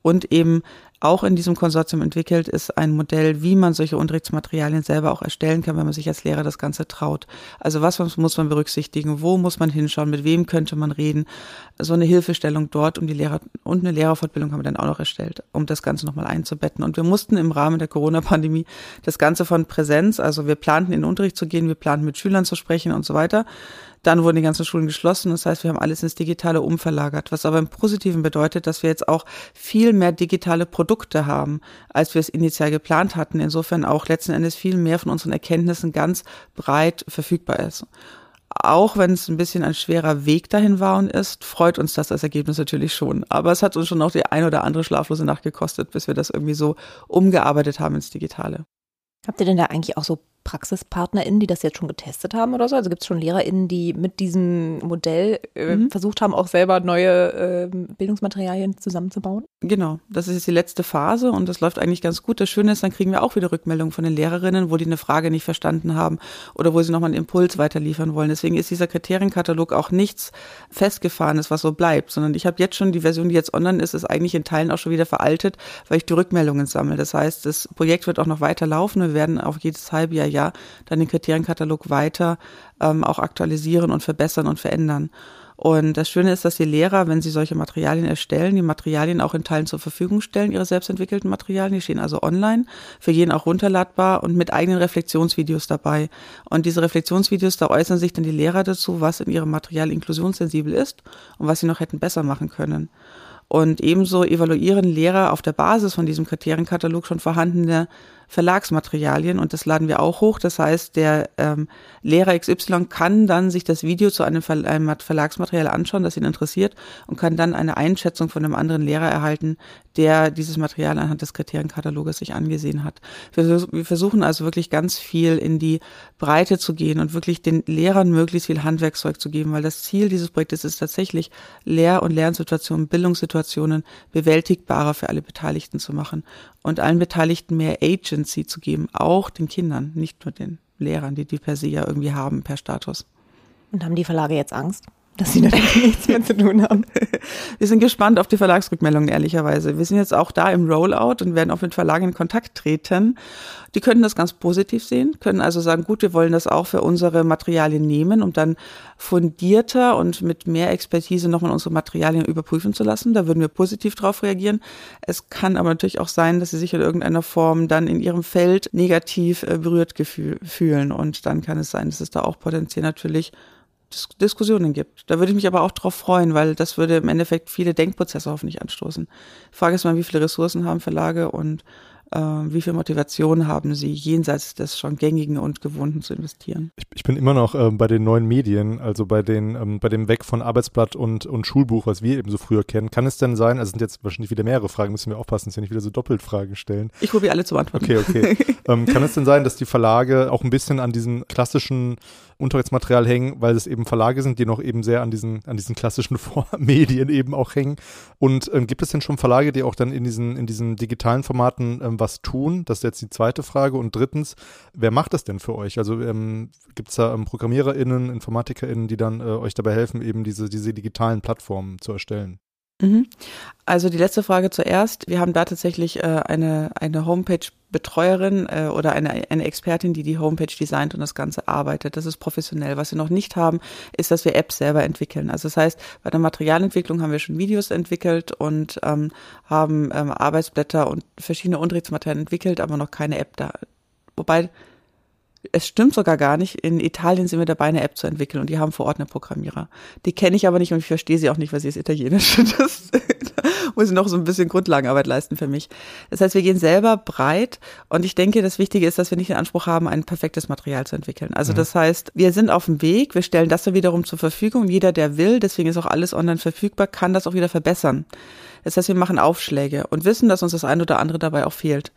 Und eben auch in diesem Konsortium entwickelt ist ein Modell, wie man solche Unterrichtsmaterialien selber auch erstellen kann, wenn man sich als Lehrer das Ganze traut. Also was muss man berücksichtigen? Wo muss man hinschauen? Mit wem könnte man reden? So eine Hilfestellung dort um die Lehrer und eine Lehrerfortbildung haben wir dann auch noch erstellt, um das Ganze nochmal einzubetten. Und wir mussten im Rahmen der Corona-Pandemie das Ganze von Präsenz, also wir planten in den Unterricht zu gehen, wir planten mit Schülern zu sprechen und so weiter, dann wurden die ganzen Schulen geschlossen. Das heißt, wir haben alles ins Digitale umverlagert, was aber im Positiven bedeutet, dass wir jetzt auch viel mehr digitale Produkte haben, als wir es initial geplant hatten. Insofern auch letzten Endes viel mehr von unseren Erkenntnissen ganz breit verfügbar ist. Auch wenn es ein bisschen ein schwerer Weg dahin war und ist, freut uns das als Ergebnis natürlich schon. Aber es hat uns schon noch die ein oder andere schlaflose Nacht gekostet, bis wir das irgendwie so umgearbeitet haben ins Digitale. Habt ihr denn da eigentlich auch so PraxispartnerInnen, die das jetzt schon getestet haben oder so? Also gibt es schon LehrerInnen, die mit diesem Modell äh, mhm. versucht haben, auch selber neue äh, Bildungsmaterialien zusammenzubauen? Genau, das ist jetzt die letzte Phase und das läuft eigentlich ganz gut. Das Schöne ist, dann kriegen wir auch wieder Rückmeldungen von den Lehrerinnen, wo die eine Frage nicht verstanden haben oder wo sie nochmal einen Impuls weiterliefern wollen. Deswegen ist dieser Kriterienkatalog auch nichts Festgefahrenes, was so bleibt, sondern ich habe jetzt schon die Version, die jetzt online ist, ist eigentlich in Teilen auch schon wieder veraltet, weil ich die Rückmeldungen sammle. Das heißt, das Projekt wird auch noch weiter laufen. Wir werden auch jedes halbe Jahr Jahr dann den Kriterienkatalog weiter ähm, auch aktualisieren und verbessern und verändern. Und das Schöne ist, dass die Lehrer, wenn sie solche Materialien erstellen, die Materialien auch in Teilen zur Verfügung stellen, ihre selbstentwickelten Materialien. Die stehen also online, für jeden auch runterladbar und mit eigenen Reflexionsvideos dabei. Und diese Reflexionsvideos, da äußern sich dann die Lehrer dazu, was in ihrem Material inklusionssensibel ist und was sie noch hätten besser machen können. Und ebenso evaluieren Lehrer auf der Basis von diesem Kriterienkatalog schon vorhandene Verlagsmaterialien und das laden wir auch hoch. Das heißt, der ähm, Lehrer XY kann dann sich das Video zu einem, Ver einem Verlagsmaterial anschauen, das ihn interessiert und kann dann eine Einschätzung von einem anderen Lehrer erhalten, der dieses Material anhand des Kriterienkataloges sich angesehen hat. Wir, wir versuchen also wirklich ganz viel in die Breite zu gehen und wirklich den Lehrern möglichst viel Handwerkszeug zu geben, weil das Ziel dieses Projektes ist tatsächlich, Lehr- und Lernsituationen, Bildungssituationen bewältigbarer für alle Beteiligten zu machen und allen Beteiligten mehr Agency zu geben, auch den Kindern, nicht nur den Lehrern, die die per se ja irgendwie haben per Status. Und haben die Verlage jetzt Angst? Dass sie natürlich nichts mehr zu tun haben. Wir sind gespannt auf die Verlagsrückmeldungen, ehrlicherweise. Wir sind jetzt auch da im Rollout und werden auch mit Verlagen in Kontakt treten. Die können das ganz positiv sehen, können also sagen, gut, wir wollen das auch für unsere Materialien nehmen, um dann fundierter und mit mehr Expertise nochmal unsere Materialien überprüfen zu lassen. Da würden wir positiv drauf reagieren. Es kann aber natürlich auch sein, dass sie sich in irgendeiner Form dann in ihrem Feld negativ äh, berührt fühlen. Und dann kann es sein, dass es da auch potenziell natürlich Dis Diskussionen gibt. Da würde ich mich aber auch drauf freuen, weil das würde im Endeffekt viele Denkprozesse hoffentlich anstoßen. Die Frage ist mal, wie viele Ressourcen haben Verlage und äh, wie viel Motivation haben sie, jenseits des schon gängigen und gewohnten zu investieren? Ich, ich bin immer noch äh, bei den neuen Medien, also bei den, ähm, bei dem Weg von Arbeitsblatt und, und Schulbuch, was wir eben so früher kennen. Kann es denn sein, also sind jetzt wahrscheinlich wieder mehrere Fragen, müssen wir aufpassen, dass wir nicht wieder so doppelt Fragen stellen. Ich probiere alle zu beantworten. Okay, okay. ähm, kann es denn sein, dass die Verlage auch ein bisschen an diesen klassischen Unterrichtsmaterial hängen, weil es eben Verlage sind, die noch eben sehr an diesen, an diesen klassischen Medien eben auch hängen. Und ähm, gibt es denn schon Verlage, die auch dann in diesen, in diesen digitalen Formaten ähm, was tun? Das ist jetzt die zweite Frage. Und drittens, wer macht das denn für euch? Also ähm, gibt es da ähm, ProgrammiererInnen, InformatikerInnen, die dann äh, euch dabei helfen, eben diese, diese digitalen Plattformen zu erstellen? Mhm. Also die letzte Frage zuerst. Wir haben da tatsächlich äh, eine, eine Homepage-Betreuerin äh, oder eine, eine Expertin, die die Homepage designt und das Ganze arbeitet. Das ist professionell. Was wir noch nicht haben, ist, dass wir Apps selber entwickeln. Also das heißt, bei der Materialentwicklung haben wir schon Videos entwickelt und ähm, haben ähm, Arbeitsblätter und verschiedene Unterrichtsmaterialien entwickelt, aber noch keine App da. Wobei es stimmt sogar gar nicht. In Italien sind wir dabei, eine App zu entwickeln und die haben vor Ort eine Programmierer. Die kenne ich aber nicht und ich verstehe sie auch nicht, weil sie ist italienisch. Das muss noch so ein bisschen Grundlagenarbeit leisten für mich. Das heißt, wir gehen selber breit und ich denke, das Wichtige ist, dass wir nicht den Anspruch haben, ein perfektes Material zu entwickeln. Also mhm. das heißt, wir sind auf dem Weg, wir stellen das dann wiederum zur Verfügung. Jeder, der will, deswegen ist auch alles online verfügbar, kann das auch wieder verbessern. Das heißt, wir machen Aufschläge und wissen, dass uns das ein oder andere dabei auch fehlt.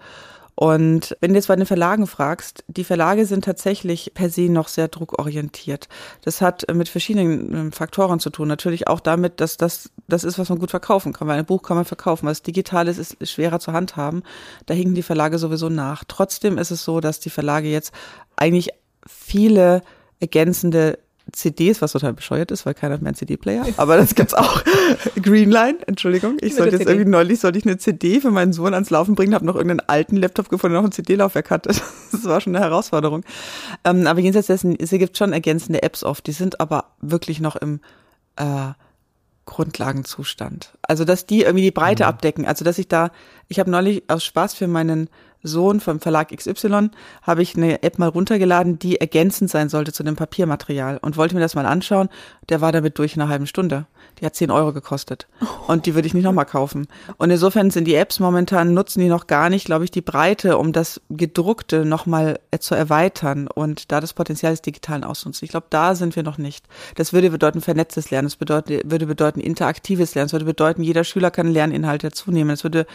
Und wenn du jetzt bei den Verlagen fragst, die Verlage sind tatsächlich per se noch sehr druckorientiert. Das hat mit verschiedenen ähm, Faktoren zu tun. Natürlich auch damit, dass das das ist, was man gut verkaufen kann, weil ein Buch kann man verkaufen. Was digital ist, ist schwerer zu handhaben. Da hinken die Verlage sowieso nach. Trotzdem ist es so, dass die Verlage jetzt eigentlich viele ergänzende CDs, was total bescheuert ist, weil keiner mehr einen CD-Player. Aber das gibt's auch. Greenline, Entschuldigung. Ich sollte jetzt irgendwie neulich sollte ich eine CD für meinen Sohn ans Laufen bringen, habe noch irgendeinen alten Laptop gefunden, der noch ein CD-Laufwerk hatte. Das war schon eine Herausforderung. Ähm, aber jenseits dessen, es gibt schon ergänzende Apps oft, die sind aber wirklich noch im äh, Grundlagenzustand. Also dass die irgendwie die Breite mhm. abdecken. Also dass ich da, ich habe neulich aus Spaß für meinen Sohn vom Verlag XY habe ich eine App mal runtergeladen, die ergänzend sein sollte zu dem Papiermaterial und wollte mir das mal anschauen. Der war damit durch in einer halben Stunde. Die hat 10 Euro gekostet. Und die würde ich nicht nochmal kaufen. Und insofern sind die Apps momentan, nutzen die noch gar nicht, glaube ich, die Breite, um das Gedruckte nochmal zu erweitern und da das Potenzial des Digitalen auszunutzen. Ich glaube, da sind wir noch nicht. Das würde bedeuten vernetztes Lernen, das bedeutet, würde bedeuten interaktives Lernen, das würde bedeuten, jeder Schüler kann Lerninhalte dazunehmen. Es würde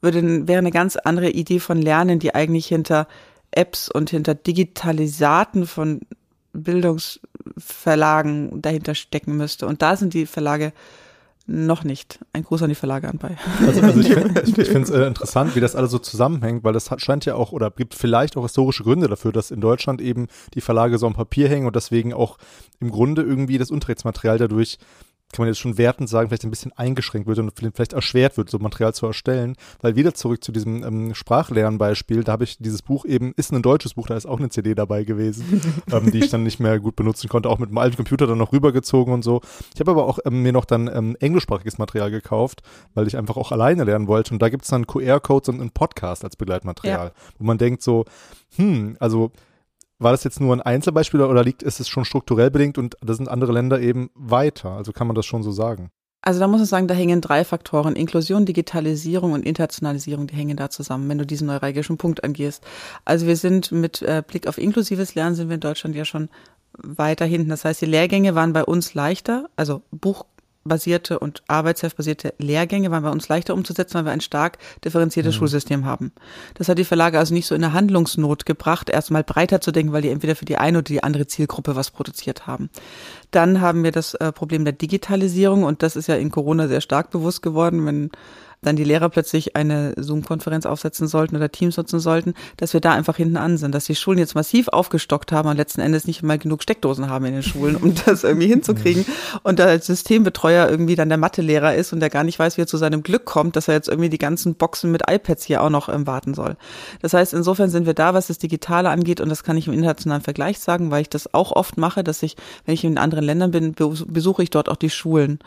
würde, wäre eine ganz andere Idee von Lernen, die eigentlich hinter Apps und hinter Digitalisaten von Bildungsverlagen dahinter stecken müsste. Und da sind die Verlage noch nicht. Ein Gruß an die Verlage anbei. Also, also ich finde es äh, interessant, wie das alles so zusammenhängt, weil das hat, scheint ja auch oder gibt vielleicht auch historische Gründe dafür, dass in Deutschland eben die Verlage so am Papier hängen und deswegen auch im Grunde irgendwie das Unterrichtsmaterial dadurch kann man jetzt schon wertend sagen, vielleicht ein bisschen eingeschränkt wird und vielleicht erschwert wird, so Material zu erstellen. Weil wieder zurück zu diesem ähm, Sprachlernbeispiel, da habe ich dieses Buch eben, ist ein deutsches Buch, da ist auch eine CD dabei gewesen, ähm, die ich dann nicht mehr gut benutzen konnte, auch mit einem alten Computer dann noch rübergezogen und so. Ich habe aber auch ähm, mir noch dann ähm, englischsprachiges Material gekauft, weil ich einfach auch alleine lernen wollte. Und da gibt es dann QR-Codes und einen Podcast als Begleitmaterial, ja. wo man denkt so, hm, also war das jetzt nur ein Einzelbeispiel oder liegt, ist es schon strukturell bedingt und da sind andere Länder eben weiter? Also kann man das schon so sagen? Also da muss man sagen, da hängen drei Faktoren. Inklusion, Digitalisierung und Internationalisierung, die hängen da zusammen, wenn du diesen neuralgischen Punkt angehst. Also wir sind mit äh, Blick auf inklusives Lernen sind wir in Deutschland ja schon weiter hinten. Das heißt, die Lehrgänge waren bei uns leichter, also Buch, basierte und arbeitsheftbasierte Lehrgänge waren bei uns leichter umzusetzen, weil wir ein stark differenziertes mhm. Schulsystem haben. Das hat die Verlage also nicht so in der Handlungsnot gebracht, erstmal breiter zu denken, weil die entweder für die eine oder die andere Zielgruppe was produziert haben. Dann haben wir das äh, Problem der Digitalisierung und das ist ja in Corona sehr stark bewusst geworden, wenn dann die Lehrer plötzlich eine Zoom-Konferenz aufsetzen sollten oder Teams nutzen sollten, dass wir da einfach hinten an sind, dass die Schulen jetzt massiv aufgestockt haben und letzten Endes nicht mal genug Steckdosen haben in den Schulen, um das irgendwie hinzukriegen. Und da als Systembetreuer irgendwie dann der Mathelehrer ist und der gar nicht weiß, wie er zu seinem Glück kommt, dass er jetzt irgendwie die ganzen Boxen mit iPads hier auch noch ähm, warten soll. Das heißt, insofern sind wir da, was das Digitale angeht, und das kann ich im internationalen Vergleich sagen, weil ich das auch oft mache, dass ich, wenn ich in anderen Ländern bin, besuche ich dort auch die Schulen.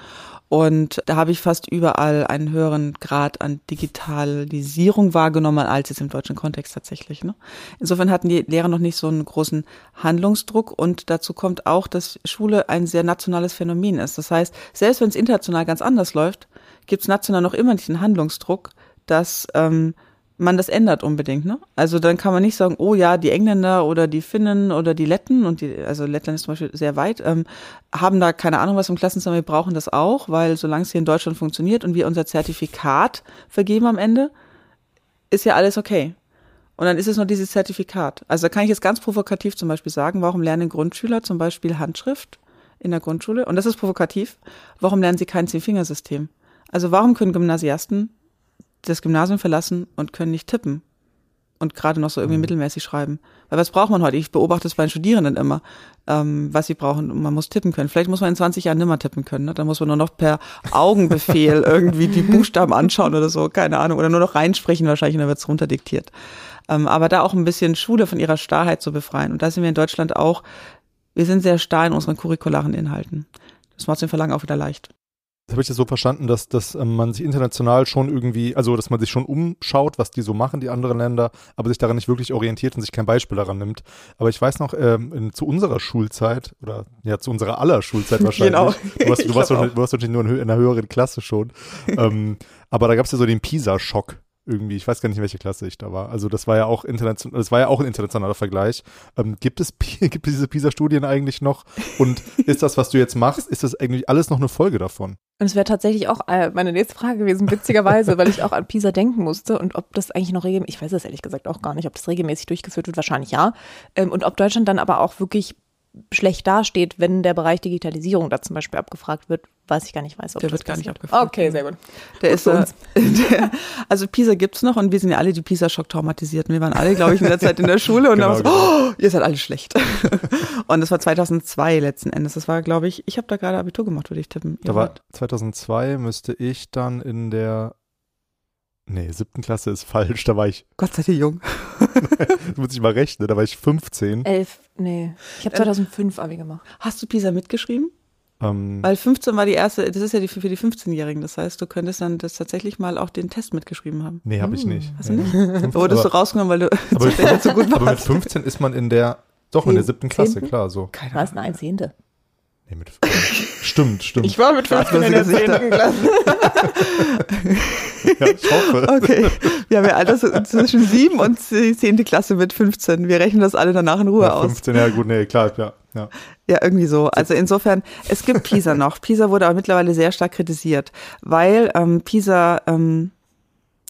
Und da habe ich fast überall einen höheren Grad an Digitalisierung wahrgenommen als jetzt im deutschen Kontext tatsächlich. Ne? Insofern hatten die Lehrer noch nicht so einen großen Handlungsdruck und dazu kommt auch, dass Schule ein sehr nationales Phänomen ist. Das heißt, selbst wenn es international ganz anders läuft, gibt es national noch immer nicht einen Handlungsdruck, dass ähm, man das ändert unbedingt, ne? Also dann kann man nicht sagen, oh ja, die Engländer oder die Finnen oder die Letten und die, also Lettland ist zum Beispiel sehr weit, ähm, haben da keine Ahnung was im Klassenzimmer, wir brauchen das auch, weil solange es hier in Deutschland funktioniert und wir unser Zertifikat vergeben am Ende, ist ja alles okay. Und dann ist es nur dieses Zertifikat. Also da kann ich jetzt ganz provokativ zum Beispiel sagen, warum lernen Grundschüler zum Beispiel Handschrift in der Grundschule? Und das ist provokativ. Warum lernen sie kein Zehn-Fingersystem? Also warum können Gymnasiasten das Gymnasium verlassen und können nicht tippen? Und gerade noch so irgendwie mhm. mittelmäßig schreiben. Weil was braucht man heute? Ich beobachte es bei den Studierenden immer, ähm, was sie brauchen. Man muss tippen können. Vielleicht muss man in 20 Jahren nimmer tippen können. Ne? Dann muss man nur noch per Augenbefehl irgendwie die Buchstaben anschauen oder so, keine Ahnung. Oder nur noch reinsprechen wahrscheinlich und dann wird es runterdiktiert. Ähm, aber da auch ein bisschen Schule von ihrer Starrheit zu befreien. Und da sind wir in Deutschland auch, wir sind sehr starr in unseren curricularen Inhalten. Das macht den Verlangen auch wieder leicht. Das habe ich das so verstanden, dass, dass ähm, man sich international schon irgendwie, also dass man sich schon umschaut, was die so machen, die anderen Länder, aber sich daran nicht wirklich orientiert und sich kein Beispiel daran nimmt. Aber ich weiß noch, ähm, in, zu unserer Schulzeit, oder ja, zu unserer aller Schulzeit wahrscheinlich. genau. Du warst, du warst, du warst wahrscheinlich nur in, in einer höheren Klasse schon. ähm, aber da gab es ja so den PISA-Schock irgendwie, ich weiß gar nicht, in welche Klasse ich da war. Also das war ja auch international, das war ja auch ein internationaler Vergleich. Ähm, gibt es gibt es diese PISA-Studien eigentlich noch? Und ist das, was du jetzt machst, ist das eigentlich alles noch eine Folge davon? Und es wäre tatsächlich auch äh, meine nächste Frage gewesen, witzigerweise, weil ich auch an PISA denken musste und ob das eigentlich noch regelmäßig, ich weiß es ehrlich gesagt auch gar nicht, ob das regelmäßig durchgeführt wird, wahrscheinlich ja. Ähm, und ob Deutschland dann aber auch wirklich schlecht dasteht, wenn der Bereich Digitalisierung da zum Beispiel abgefragt wird, weiß ich gar nicht weiß. Ob der wird gar nicht abgefragt. Okay, sehr gut. Der gut ist äh, der, also Pisa gibt's noch und wir sind ja alle die Pisa-Schock traumatisiert. Wir waren alle, glaube ich, in der Zeit in der Schule und genau, dann war so, genau. oh, ihr seid alle schlecht. und das war 2002 letzten Endes. Das war, glaube ich, ich habe da gerade Abitur gemacht, würde ich tippen. Da war 2002 müsste ich dann in der Nee, siebten Klasse ist falsch, da war ich. Gott sei Dank jung. muss ich mal rechnen, da war ich 15. Elf, nee. Ich habe 2005 Abi gemacht. Hast du Pisa mitgeschrieben? Ähm, Weil 15 war die erste, das ist ja die, für die 15-Jährigen. Das heißt, du könntest dann das tatsächlich mal auch den Test mitgeschrieben haben. Nee, habe ich nicht. Hast du nicht? 15, Wurdest du rausgenommen, weil du aber, mit, so gut warst. Aber mit 15 ist man in der, doch in der siebten Klasse, klar, so. Keine Was, eine Zehnte? Nee, mit, stimmt, stimmt. Ich war mit 15 in der 10. Klasse. ja, ich hoffe. Okay. Wir haben ja alles zwischen 7 und 10. Klasse mit 15. Wir rechnen das alle danach in Ruhe ja, 15, aus. 15, ja gut, nee, klar, ja. Ja. ja, irgendwie so. Also insofern, es gibt PISA noch. PISA wurde aber mittlerweile sehr stark kritisiert, weil ähm, PISA ähm,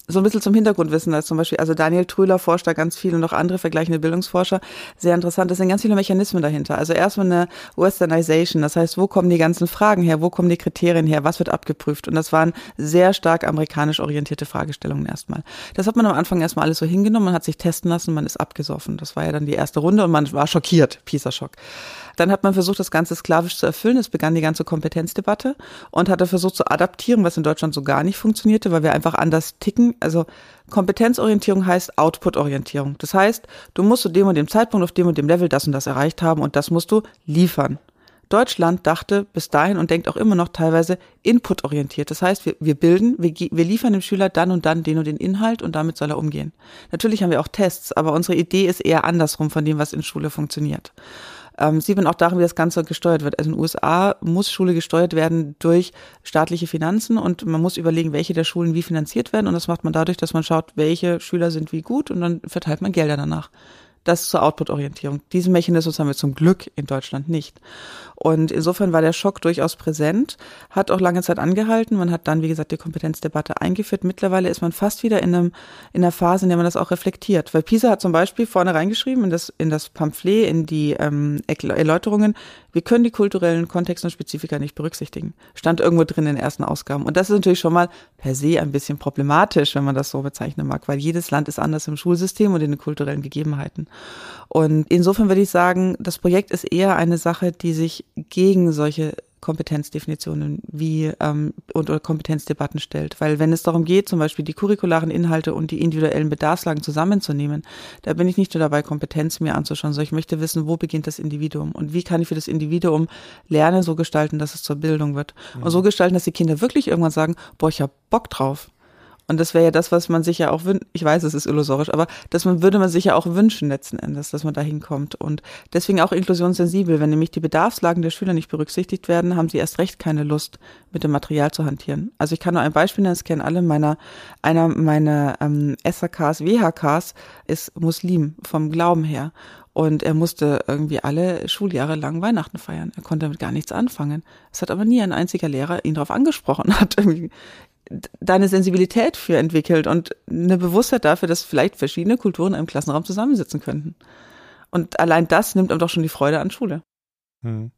so ein bisschen zum Hintergrundwissen als zum Beispiel, also Daniel Trüler forscht da ganz viel und auch andere vergleichende Bildungsforscher. Sehr interessant, es sind ganz viele Mechanismen dahinter. Also erstmal eine Westernization, das heißt, wo kommen die ganzen Fragen her, wo kommen die Kriterien her, was wird abgeprüft? Und das waren sehr stark amerikanisch orientierte Fragestellungen erstmal. Das hat man am Anfang erstmal alles so hingenommen, man hat sich testen lassen, man ist abgesoffen. Das war ja dann die erste Runde und man war schockiert, Pisa-Schock. Dann hat man versucht, das Ganze sklavisch zu erfüllen. Es begann die ganze Kompetenzdebatte und hat versucht zu adaptieren, was in Deutschland so gar nicht funktionierte, weil wir einfach anders ticken. Also Kompetenzorientierung heißt Output-Orientierung. Das heißt, du musst zu dem und dem Zeitpunkt auf dem und dem Level das und das erreicht haben und das musst du liefern. Deutschland dachte bis dahin und denkt auch immer noch teilweise inputorientiert. Das heißt, wir, wir bilden, wir, wir liefern dem Schüler dann und dann den und den Inhalt und damit soll er umgehen. Natürlich haben wir auch Tests, aber unsere Idee ist eher andersrum von dem, was in Schule funktioniert. Ähm, sieht man auch darin, wie das Ganze gesteuert wird. Also in den USA muss Schule gesteuert werden durch staatliche Finanzen und man muss überlegen, welche der Schulen wie finanziert werden. Und das macht man dadurch, dass man schaut, welche Schüler sind wie gut und dann verteilt man Gelder danach. Das zur Output-Orientierung. Diesen Mechanismus haben wir zum Glück in Deutschland nicht. Und insofern war der Schock durchaus präsent, hat auch lange Zeit angehalten. Man hat dann, wie gesagt, die Kompetenzdebatte eingeführt. Mittlerweile ist man fast wieder in, einem, in einer Phase, in der man das auch reflektiert. Weil PISA hat zum Beispiel vorne reingeschrieben in das, in das Pamphlet, in die ähm, Erläuterungen, wir können die kulturellen Kontexte und Spezifika nicht berücksichtigen. Stand irgendwo drin in den ersten Ausgaben. Und das ist natürlich schon mal per se ein bisschen problematisch, wenn man das so bezeichnen mag, weil jedes Land ist anders im Schulsystem und in den kulturellen Gegebenheiten. Und insofern würde ich sagen, das Projekt ist eher eine Sache, die sich gegen solche Kompetenzdefinitionen wie ähm, und oder Kompetenzdebatten stellt. Weil wenn es darum geht, zum Beispiel die curricularen Inhalte und die individuellen Bedarfslagen zusammenzunehmen, da bin ich nicht nur dabei, Kompetenz mir anzuschauen, sondern ich möchte wissen, wo beginnt das Individuum und wie kann ich für das Individuum Lernen so gestalten, dass es zur Bildung wird. Mhm. Und so gestalten, dass die Kinder wirklich irgendwann sagen, boah, ich hab Bock drauf. Und das wäre ja das, was man sich ja auch wünscht. Ich weiß, es ist illusorisch, aber das man, würde man sich ja auch wünschen letzten Endes, dass man da hinkommt. Und deswegen auch inklusionssensibel. Wenn nämlich die Bedarfslagen der Schüler nicht berücksichtigt werden, haben sie erst recht keine Lust, mit dem Material zu hantieren. Also ich kann nur ein Beispiel nennen, das kennen alle meiner, einer meiner ähm, SHKs, WHKs ist Muslim vom Glauben her. Und er musste irgendwie alle Schuljahre lang Weihnachten feiern. Er konnte damit gar nichts anfangen. Es hat aber nie ein einziger Lehrer ihn darauf angesprochen, hat irgendwie da eine Sensibilität für entwickelt und eine Bewusstheit dafür, dass vielleicht verschiedene Kulturen im Klassenraum zusammensitzen könnten. Und allein das nimmt einem doch schon die Freude an Schule. Hm.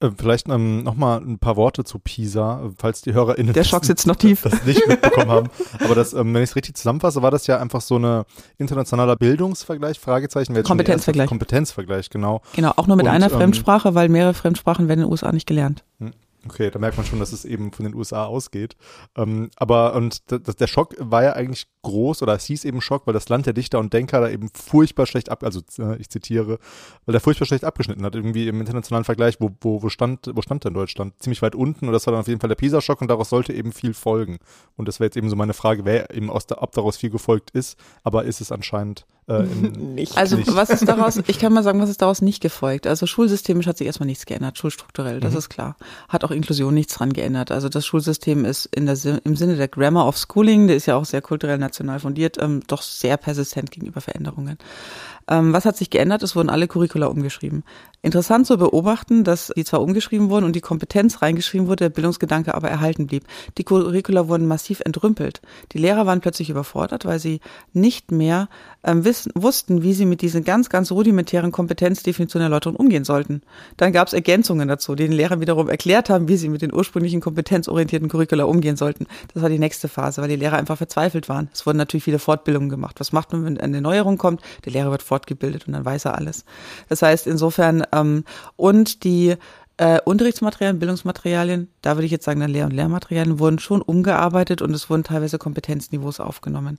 Äh, vielleicht ähm, nochmal ein paar Worte zu Pisa, falls die HörerInnen Der Schock sitzt noch tief. das nicht mitbekommen haben. Aber das, ähm, wenn ich es richtig zusammenfasse, war das ja einfach so eine internationaler Bildungsvergleich, Fragezeichen. Kompetenzvergleich. Kompetenzvergleich, genau. Genau, auch nur mit Und, einer ähm, Fremdsprache, weil mehrere Fremdsprachen werden in den USA nicht gelernt. Hm. Okay, da merkt man schon, dass es eben von den USA ausgeht. Ähm, aber und der Schock war ja eigentlich groß oder es hieß eben Schock, weil das Land der Dichter und Denker da eben furchtbar schlecht ab, also äh, ich zitiere, weil der furchtbar schlecht abgeschnitten hat. Irgendwie im internationalen Vergleich, wo, wo, wo stand, wo stand denn Deutschland? Ziemlich weit unten und das war dann auf jeden Fall der Pisa-Schock und daraus sollte eben viel folgen. Und das wäre jetzt eben so meine Frage, wer eben aus der, ob daraus viel gefolgt ist, aber ist es anscheinend äh, nicht. Also nicht. was ist daraus, ich kann mal sagen, was ist daraus nicht gefolgt. Also schulsystemisch hat sich erstmal nichts geändert, schulstrukturell, das mhm. ist klar. Hat auch Inklusion nichts dran geändert. Also das Schulsystem ist in der, im Sinne der Grammar of Schooling, der ist ja auch sehr kulturell national fundiert, ähm, doch sehr persistent gegenüber Veränderungen. Ähm, was hat sich geändert? Es wurden alle Curricula umgeschrieben. Interessant zu beobachten, dass die zwar umgeschrieben wurden und die Kompetenz reingeschrieben wurde, der Bildungsgedanke aber erhalten blieb. Die Curricula wurden massiv entrümpelt. Die Lehrer waren plötzlich überfordert, weil sie nicht mehr ähm, wissen, wussten, wie sie mit diesen ganz, ganz rudimentären Kompetenzdefinitionen Erläuterungen umgehen sollten. Dann gab es Ergänzungen dazu, die den Lehrern wiederum erklärt haben, wie sie mit den ursprünglichen kompetenzorientierten Curricula umgehen sollten. Das war die nächste Phase, weil die Lehrer einfach verzweifelt waren. Es wurden natürlich viele Fortbildungen gemacht. Was macht man, wenn eine Neuerung kommt? Der Lehrer wird fortgebildet und dann weiß er alles. Das heißt, insofern ähm, und die äh, Unterrichtsmaterialien, Bildungsmaterialien, da würde ich jetzt sagen, Lehr- und Lehrmaterialien wurden schon umgearbeitet und es wurden teilweise Kompetenzniveaus aufgenommen.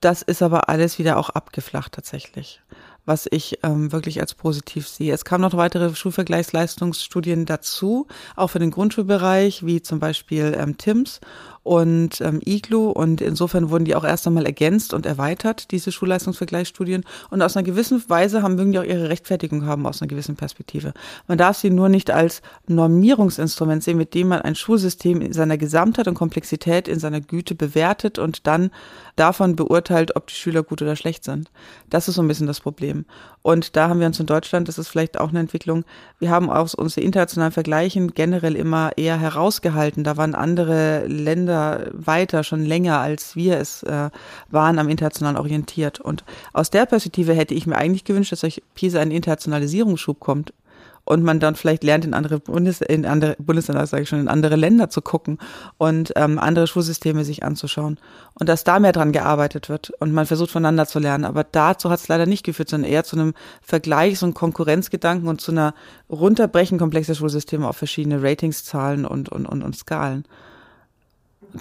Das ist aber alles wieder auch abgeflacht tatsächlich, was ich ähm, wirklich als positiv sehe. Es kamen noch weitere Schulvergleichsleistungsstudien dazu, auch für den Grundschulbereich, wie zum Beispiel ähm, TIMS und ähm, IGLU und insofern wurden die auch erst einmal ergänzt und erweitert, diese Schulleistungsvergleichsstudien und aus einer gewissen Weise haben mögen auch ihre Rechtfertigung haben aus einer gewissen Perspektive. Man darf sie nur nicht als Normierungsinstrument sehen, mit dem man ein Schulsystem in seiner Gesamtheit und Komplexität in seiner Güte bewertet und dann davon beurteilt, ob die Schüler gut oder schlecht sind. Das ist so ein bisschen das Problem. Und da haben wir uns in Deutschland, das ist vielleicht auch eine Entwicklung, wir haben aus unseren internationalen Vergleichen generell immer eher herausgehalten. Da waren andere Länder Länder weiter, schon länger als wir es äh, waren, am internationalen orientiert. Und aus der Perspektive hätte ich mir eigentlich gewünscht, dass euch PISA einen Internationalisierungsschub kommt und man dann vielleicht lernt, in andere Bundes in andere Bundesländer, sage ich schon, in andere Länder zu gucken und ähm, andere Schulsysteme sich anzuschauen und dass da mehr dran gearbeitet wird und man versucht voneinander zu lernen. Aber dazu hat es leider nicht geführt, sondern eher zu einem Vergleichs- und Konkurrenzgedanken und zu einer Runterbrechen komplexer Schulsysteme auf verschiedene Ratingszahlen und, und, und, und Skalen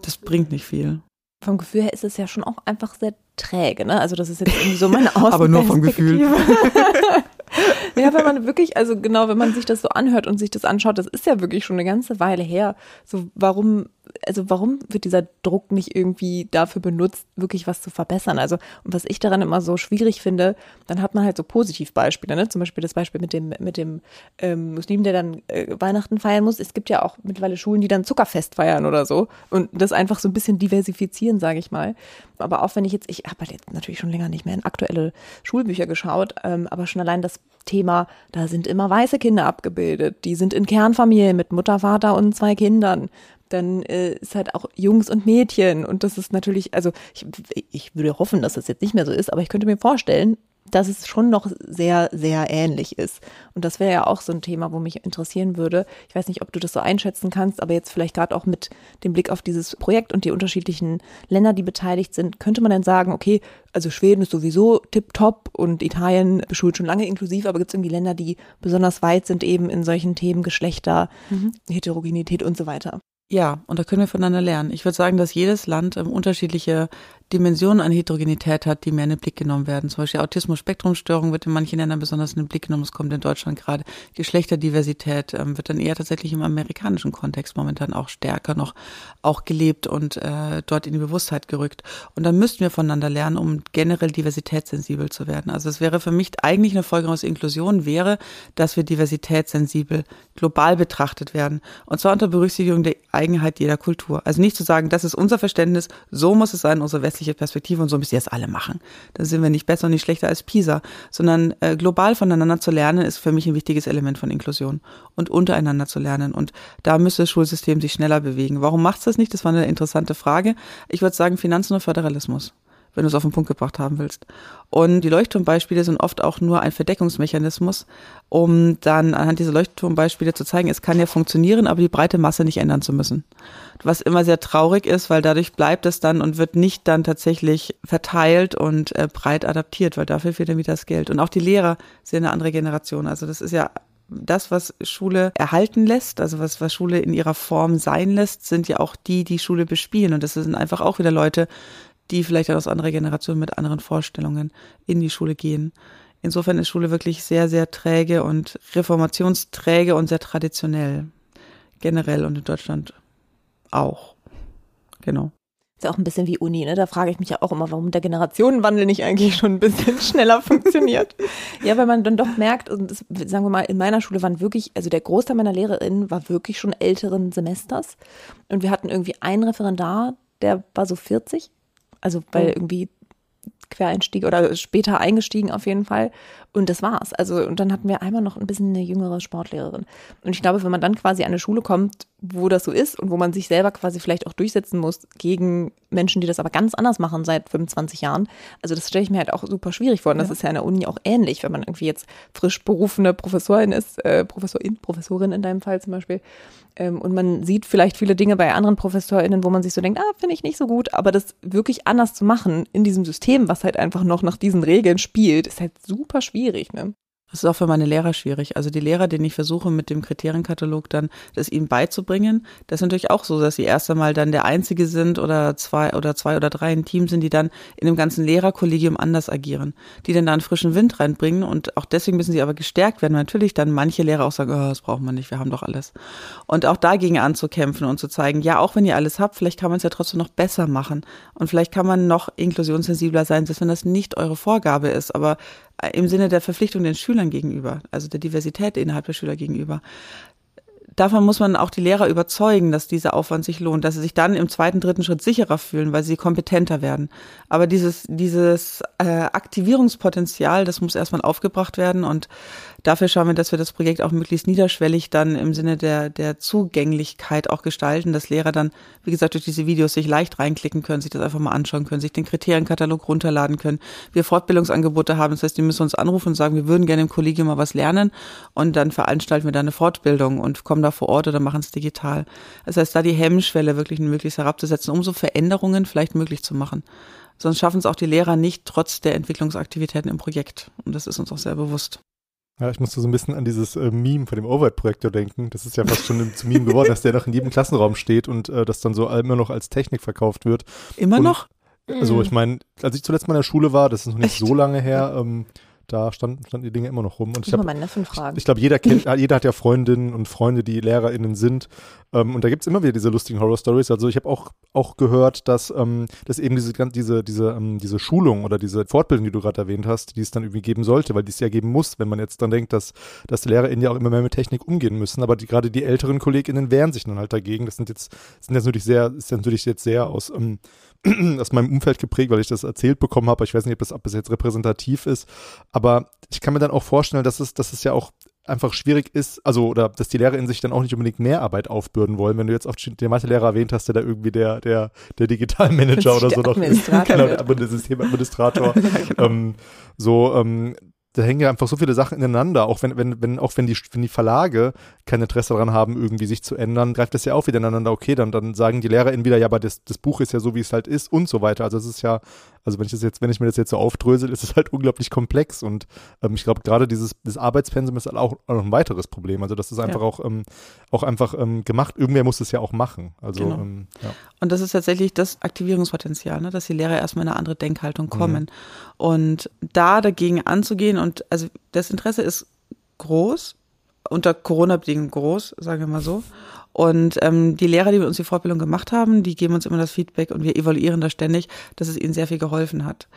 das bringt nicht viel. Vom Gefühl her ist es ja schon auch einfach sehr träge, ne? Also das ist jetzt irgendwie so meine Außenperspektive. Aber nur vom Gefühl. ja, wenn man wirklich, also genau, wenn man sich das so anhört und sich das anschaut, das ist ja wirklich schon eine ganze Weile her. So, warum also warum wird dieser Druck nicht irgendwie dafür benutzt, wirklich was zu verbessern? Also, und was ich daran immer so schwierig finde, dann hat man halt so Positivbeispiele, ne? Zum Beispiel das Beispiel mit dem, mit dem ähm, Muslim, der dann äh, Weihnachten feiern muss. Es gibt ja auch mittlerweile Schulen, die dann Zuckerfest feiern oder so. Und das einfach so ein bisschen diversifizieren, sage ich mal. Aber auch wenn ich jetzt, ich habe halt jetzt natürlich schon länger nicht mehr in aktuelle Schulbücher geschaut, ähm, aber schon allein das Thema, da sind immer weiße Kinder abgebildet. Die sind in Kernfamilien mit Mutter, Vater und zwei Kindern dann äh, ist halt auch Jungs und Mädchen. Und das ist natürlich, also ich, ich würde hoffen, dass das jetzt nicht mehr so ist, aber ich könnte mir vorstellen, dass es schon noch sehr, sehr ähnlich ist. Und das wäre ja auch so ein Thema, wo mich interessieren würde. Ich weiß nicht, ob du das so einschätzen kannst, aber jetzt vielleicht gerade auch mit dem Blick auf dieses Projekt und die unterschiedlichen Länder, die beteiligt sind, könnte man dann sagen, okay, also Schweden ist sowieso tipptopp und Italien beschult schon lange inklusiv, aber gibt es irgendwie Länder, die besonders weit sind eben in solchen Themen Geschlechter, mhm. Heterogenität und so weiter? Ja, und da können wir voneinander lernen. Ich würde sagen, dass jedes Land ähm, unterschiedliche Dimensionen an Heterogenität hat, die mehr in den Blick genommen werden. Zum Beispiel Autismus-Spektrum-Störung wird in manchen Ländern besonders in den Blick genommen. Es kommt in Deutschland gerade. Geschlechterdiversität ähm, wird dann eher tatsächlich im amerikanischen Kontext momentan auch stärker noch auch gelebt und äh, dort in die Bewusstheit gerückt. Und dann müssten wir voneinander lernen, um generell diversitätssensibel zu werden. Also es wäre für mich eigentlich eine Folge aus Inklusion wäre, dass wir diversitätssensibel global betrachtet werden. Und zwar unter Berücksichtigung der Eigenheit jeder Kultur. Also nicht zu sagen, das ist unser Verständnis, so muss es sein, unsere westliche Perspektive und so müssen wir es alle machen. Da sind wir nicht besser und nicht schlechter als PISA, sondern äh, global voneinander zu lernen ist für mich ein wichtiges Element von Inklusion und untereinander zu lernen. Und da müsste das Schulsystem sich schneller bewegen. Warum macht es das nicht? Das war eine interessante Frage. Ich würde sagen, Finanzen und Föderalismus wenn du es auf den Punkt gebracht haben willst. Und die Leuchtturmbeispiele sind oft auch nur ein Verdeckungsmechanismus, um dann anhand dieser Leuchtturmbeispiele zu zeigen, es kann ja funktionieren, aber die breite Masse nicht ändern zu müssen. Was immer sehr traurig ist, weil dadurch bleibt es dann und wird nicht dann tatsächlich verteilt und äh, breit adaptiert, weil dafür fehlt dann wieder das Geld. Und auch die Lehrer sind eine andere Generation. Also das ist ja das, was Schule erhalten lässt, also was, was Schule in ihrer Form sein lässt, sind ja auch die, die Schule bespielen. Und das sind einfach auch wieder Leute, die vielleicht aus anderer Generation mit anderen Vorstellungen in die Schule gehen. Insofern ist Schule wirklich sehr, sehr träge und reformationsträge und sehr traditionell. Generell und in Deutschland auch. Genau. Ist ja auch ein bisschen wie Uni, ne? Da frage ich mich ja auch immer, warum der Generationenwandel nicht eigentlich schon ein bisschen schneller funktioniert. ja, weil man dann doch merkt, und das, sagen wir mal, in meiner Schule waren wirklich, also der Großteil meiner LehrerInnen war wirklich schon älteren Semesters. Und wir hatten irgendwie einen Referendar, der war so 40 also weil oh. irgendwie Quereinstieg oder später eingestiegen auf jeden Fall. Und das war's. Also, und dann hatten wir einmal noch ein bisschen eine jüngere Sportlehrerin. Und ich glaube, wenn man dann quasi an eine Schule kommt, wo das so ist und wo man sich selber quasi vielleicht auch durchsetzen muss gegen Menschen, die das aber ganz anders machen seit 25 Jahren. Also das stelle ich mir halt auch super schwierig vor. Und das ja. ist ja in der Uni auch ähnlich, wenn man irgendwie jetzt frisch berufene Professorin ist, äh, Professorin, Professorin in deinem Fall zum Beispiel. Ähm, und man sieht vielleicht viele Dinge bei anderen ProfessorInnen, wo man sich so denkt, ah, finde ich nicht so gut. Aber das wirklich anders zu machen in diesem System, was halt einfach noch nach diesen Regeln spielt, ist halt super schwierig, ne? Das ist auch für meine Lehrer schwierig. Also die Lehrer, denen ich versuche, mit dem Kriterienkatalog dann das ihnen beizubringen, das ist natürlich auch so, dass sie erst einmal dann der Einzige sind oder zwei oder zwei oder drei im Team sind, die dann in dem ganzen Lehrerkollegium anders agieren, die dann da einen frischen Wind reinbringen und auch deswegen müssen sie aber gestärkt werden. Natürlich dann manche Lehrer auch sagen, oh, das braucht man nicht, wir haben doch alles. Und auch dagegen anzukämpfen und zu zeigen, ja, auch wenn ihr alles habt, vielleicht kann man es ja trotzdem noch besser machen und vielleicht kann man noch inklusionssensibler sein, selbst wenn das nicht eure Vorgabe ist, aber im Sinne der Verpflichtung den Schülern gegenüber, also der Diversität innerhalb der Schüler gegenüber. Davon muss man auch die Lehrer überzeugen, dass dieser Aufwand sich lohnt, dass sie sich dann im zweiten, dritten Schritt sicherer fühlen, weil sie kompetenter werden. Aber dieses, dieses äh, Aktivierungspotenzial, das muss erstmal aufgebracht werden und dafür schauen wir, dass wir das Projekt auch möglichst niederschwellig dann im Sinne der, der Zugänglichkeit auch gestalten, dass Lehrer dann, wie gesagt, durch diese Videos sich leicht reinklicken können, sich das einfach mal anschauen können, sich den Kriterienkatalog runterladen können. Wir Fortbildungsangebote haben, das heißt, die müssen uns anrufen und sagen, wir würden gerne im Kollegium mal was lernen und dann veranstalten wir da eine Fortbildung und kommen da vor Ort oder machen es digital. Das heißt, da die Hemmschwelle wirklich möglichst herabzusetzen, um so Veränderungen vielleicht möglich zu machen. Sonst schaffen es auch die Lehrer nicht, trotz der Entwicklungsaktivitäten im Projekt. Und das ist uns auch sehr bewusst. Ja, ich musste so ein bisschen an dieses äh, Meme von dem Overhead-Projektor denken. Das ist ja fast schon zu Meme geworden, dass der noch in jedem Klassenraum steht und äh, das dann so immer noch als Technik verkauft wird. Immer und, noch? Also ich meine, als ich zuletzt mal in der Schule war, das ist noch nicht Echt? so lange her, ähm, da standen, standen die Dinge immer noch rum. Und ich, hab, ich, ich glaube, jeder kennt, jeder hat ja Freundinnen und Freunde, die LehrerInnen sind. Ähm, und da gibt es immer wieder diese lustigen Horror-Stories. Also ich habe auch, auch gehört, dass, ähm, dass eben diese, diese, diese, ähm, diese Schulung oder diese Fortbildung, die du gerade erwähnt hast, die es dann irgendwie geben sollte, weil die es ja geben muss, wenn man jetzt dann denkt, dass, dass die LehrerInnen ja auch immer mehr mit Technik umgehen müssen. Aber die, gerade die älteren KollegInnen wehren sich dann halt dagegen. Das sind jetzt, sind jetzt natürlich sehr, ist natürlich jetzt sehr aus, ähm, aus meinem Umfeld geprägt, weil ich das erzählt bekommen habe. Ich weiß nicht, ob das, ob das jetzt repräsentativ ist, aber ich kann mir dann auch vorstellen, dass es, dass es ja auch einfach schwierig ist, also oder dass die LehrerInnen sich dann auch nicht unbedingt mehr Arbeit aufbürden wollen, wenn du jetzt auf den Mathe-Lehrer erwähnt hast, der da irgendwie der, der, der Digitalmanager oder so noch ist. Genau, der Systemadministrator. genau. ähm, so, ähm, da hängen ja einfach so viele Sachen ineinander, auch wenn, wenn, wenn, auch wenn die, wenn die Verlage kein Interesse daran haben, irgendwie sich zu ändern, greift das ja auch wieder ineinander, okay, dann, dann sagen die LehrerInnen wieder, ja, aber das, das Buch ist ja so, wie es halt ist und so weiter. Also es ist ja, also wenn ich das jetzt, wenn ich mir das jetzt so aufdrösel, ist es halt unglaublich komplex und ähm, ich glaube, gerade dieses das Arbeitspensum ist halt auch, auch noch ein weiteres Problem. Also das ist einfach ja. auch, ähm, auch einfach ähm, gemacht. Irgendwer muss es ja auch machen. Also genau. ähm, ja. Und das ist tatsächlich das Aktivierungspotenzial, ne? dass die Lehrer erstmal in eine andere Denkhaltung kommen. Mhm. Und da dagegen anzugehen und also das Interesse ist groß, unter Corona-Bedingungen groß, sagen wir mal so. Und ähm, die Lehrer, die mit uns die Fortbildung gemacht haben, die geben uns immer das Feedback und wir evaluieren das ständig, dass es ihnen sehr viel geholfen hat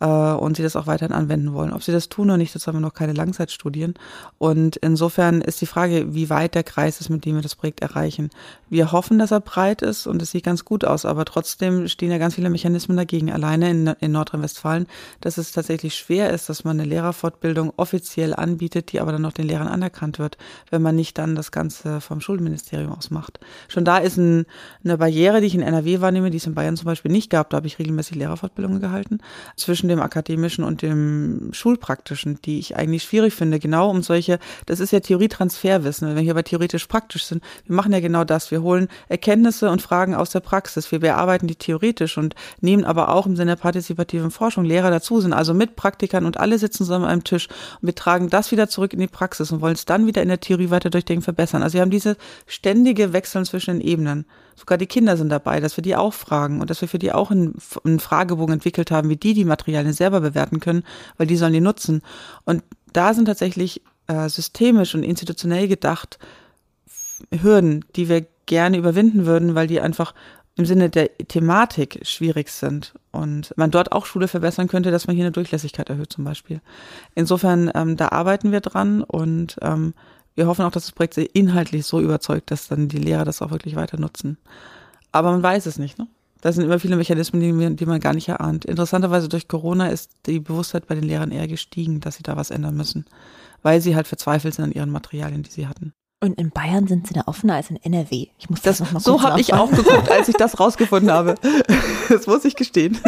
äh, und sie das auch weiterhin anwenden wollen. Ob sie das tun oder nicht, das haben wir noch keine Langzeitstudien. Und insofern ist die Frage, wie weit der Kreis ist, mit dem wir das Projekt erreichen. Wir hoffen, dass er breit ist und es sieht ganz gut aus, aber trotzdem stehen ja ganz viele Mechanismen dagegen. Alleine in, in Nordrhein-Westfalen, dass es tatsächlich schwer ist, dass man eine Lehrerfortbildung offiziell anbietet, die aber dann noch den Lehrern anerkannt wird, wenn man nicht dann das Ganze vom Schulministerium aus macht. Schon da ist ein, eine Barriere, die ich in NRW wahrnehme, die es in Bayern zum Beispiel nicht gab. Da habe ich regelmäßig Lehrerfortbildungen gehalten. Zwischen dem akademischen und dem schulpraktischen, die ich eigentlich schwierig finde, genau um solche, das ist ja Theorietransferwissen, wenn wir hier bei theoretisch praktisch sind, wir machen ja genau das, wir holen Erkenntnisse und Fragen aus der Praxis, wir bearbeiten die theoretisch und nehmen aber auch im Sinne der partizipativen Forschung Lehrer dazu, sind also mit Praktikern und alle sitzen zusammen einem Tisch und wir tragen das wieder zurück in die Praxis und wollen es dann wieder in der Theorie weiter durchdenken, verbessern. Also wir haben diese ständige Wechseln zwischen den Ebenen. Sogar die Kinder sind dabei, dass wir die auch fragen und dass wir für die auch einen, einen Fragebogen entwickelt haben, wie die die Materialien selber bewerten können, weil die sollen die nutzen. Und da sind tatsächlich äh, systemisch und institutionell gedacht Hürden, die wir gerne überwinden würden, weil die einfach im Sinne der Thematik schwierig sind und man dort auch Schule verbessern könnte, dass man hier eine Durchlässigkeit erhöht zum Beispiel. Insofern, ähm, da arbeiten wir dran und ähm, wir hoffen auch, dass das Projekt inhaltlich so überzeugt, dass dann die Lehrer das auch wirklich weiter nutzen. Aber man weiß es nicht, ne? Da sind immer viele Mechanismen, die, die man gar nicht erahnt. Interessanterweise durch Corona ist die Bewusstheit bei den Lehrern eher gestiegen, dass sie da was ändern müssen, weil sie halt verzweifelt sind an ihren Materialien, die sie hatten. Und in Bayern sind sie da offener als in NRW. Ich muss das, das noch mal So habe ich auch geguckt, als ich das rausgefunden habe. Das muss ich gestehen.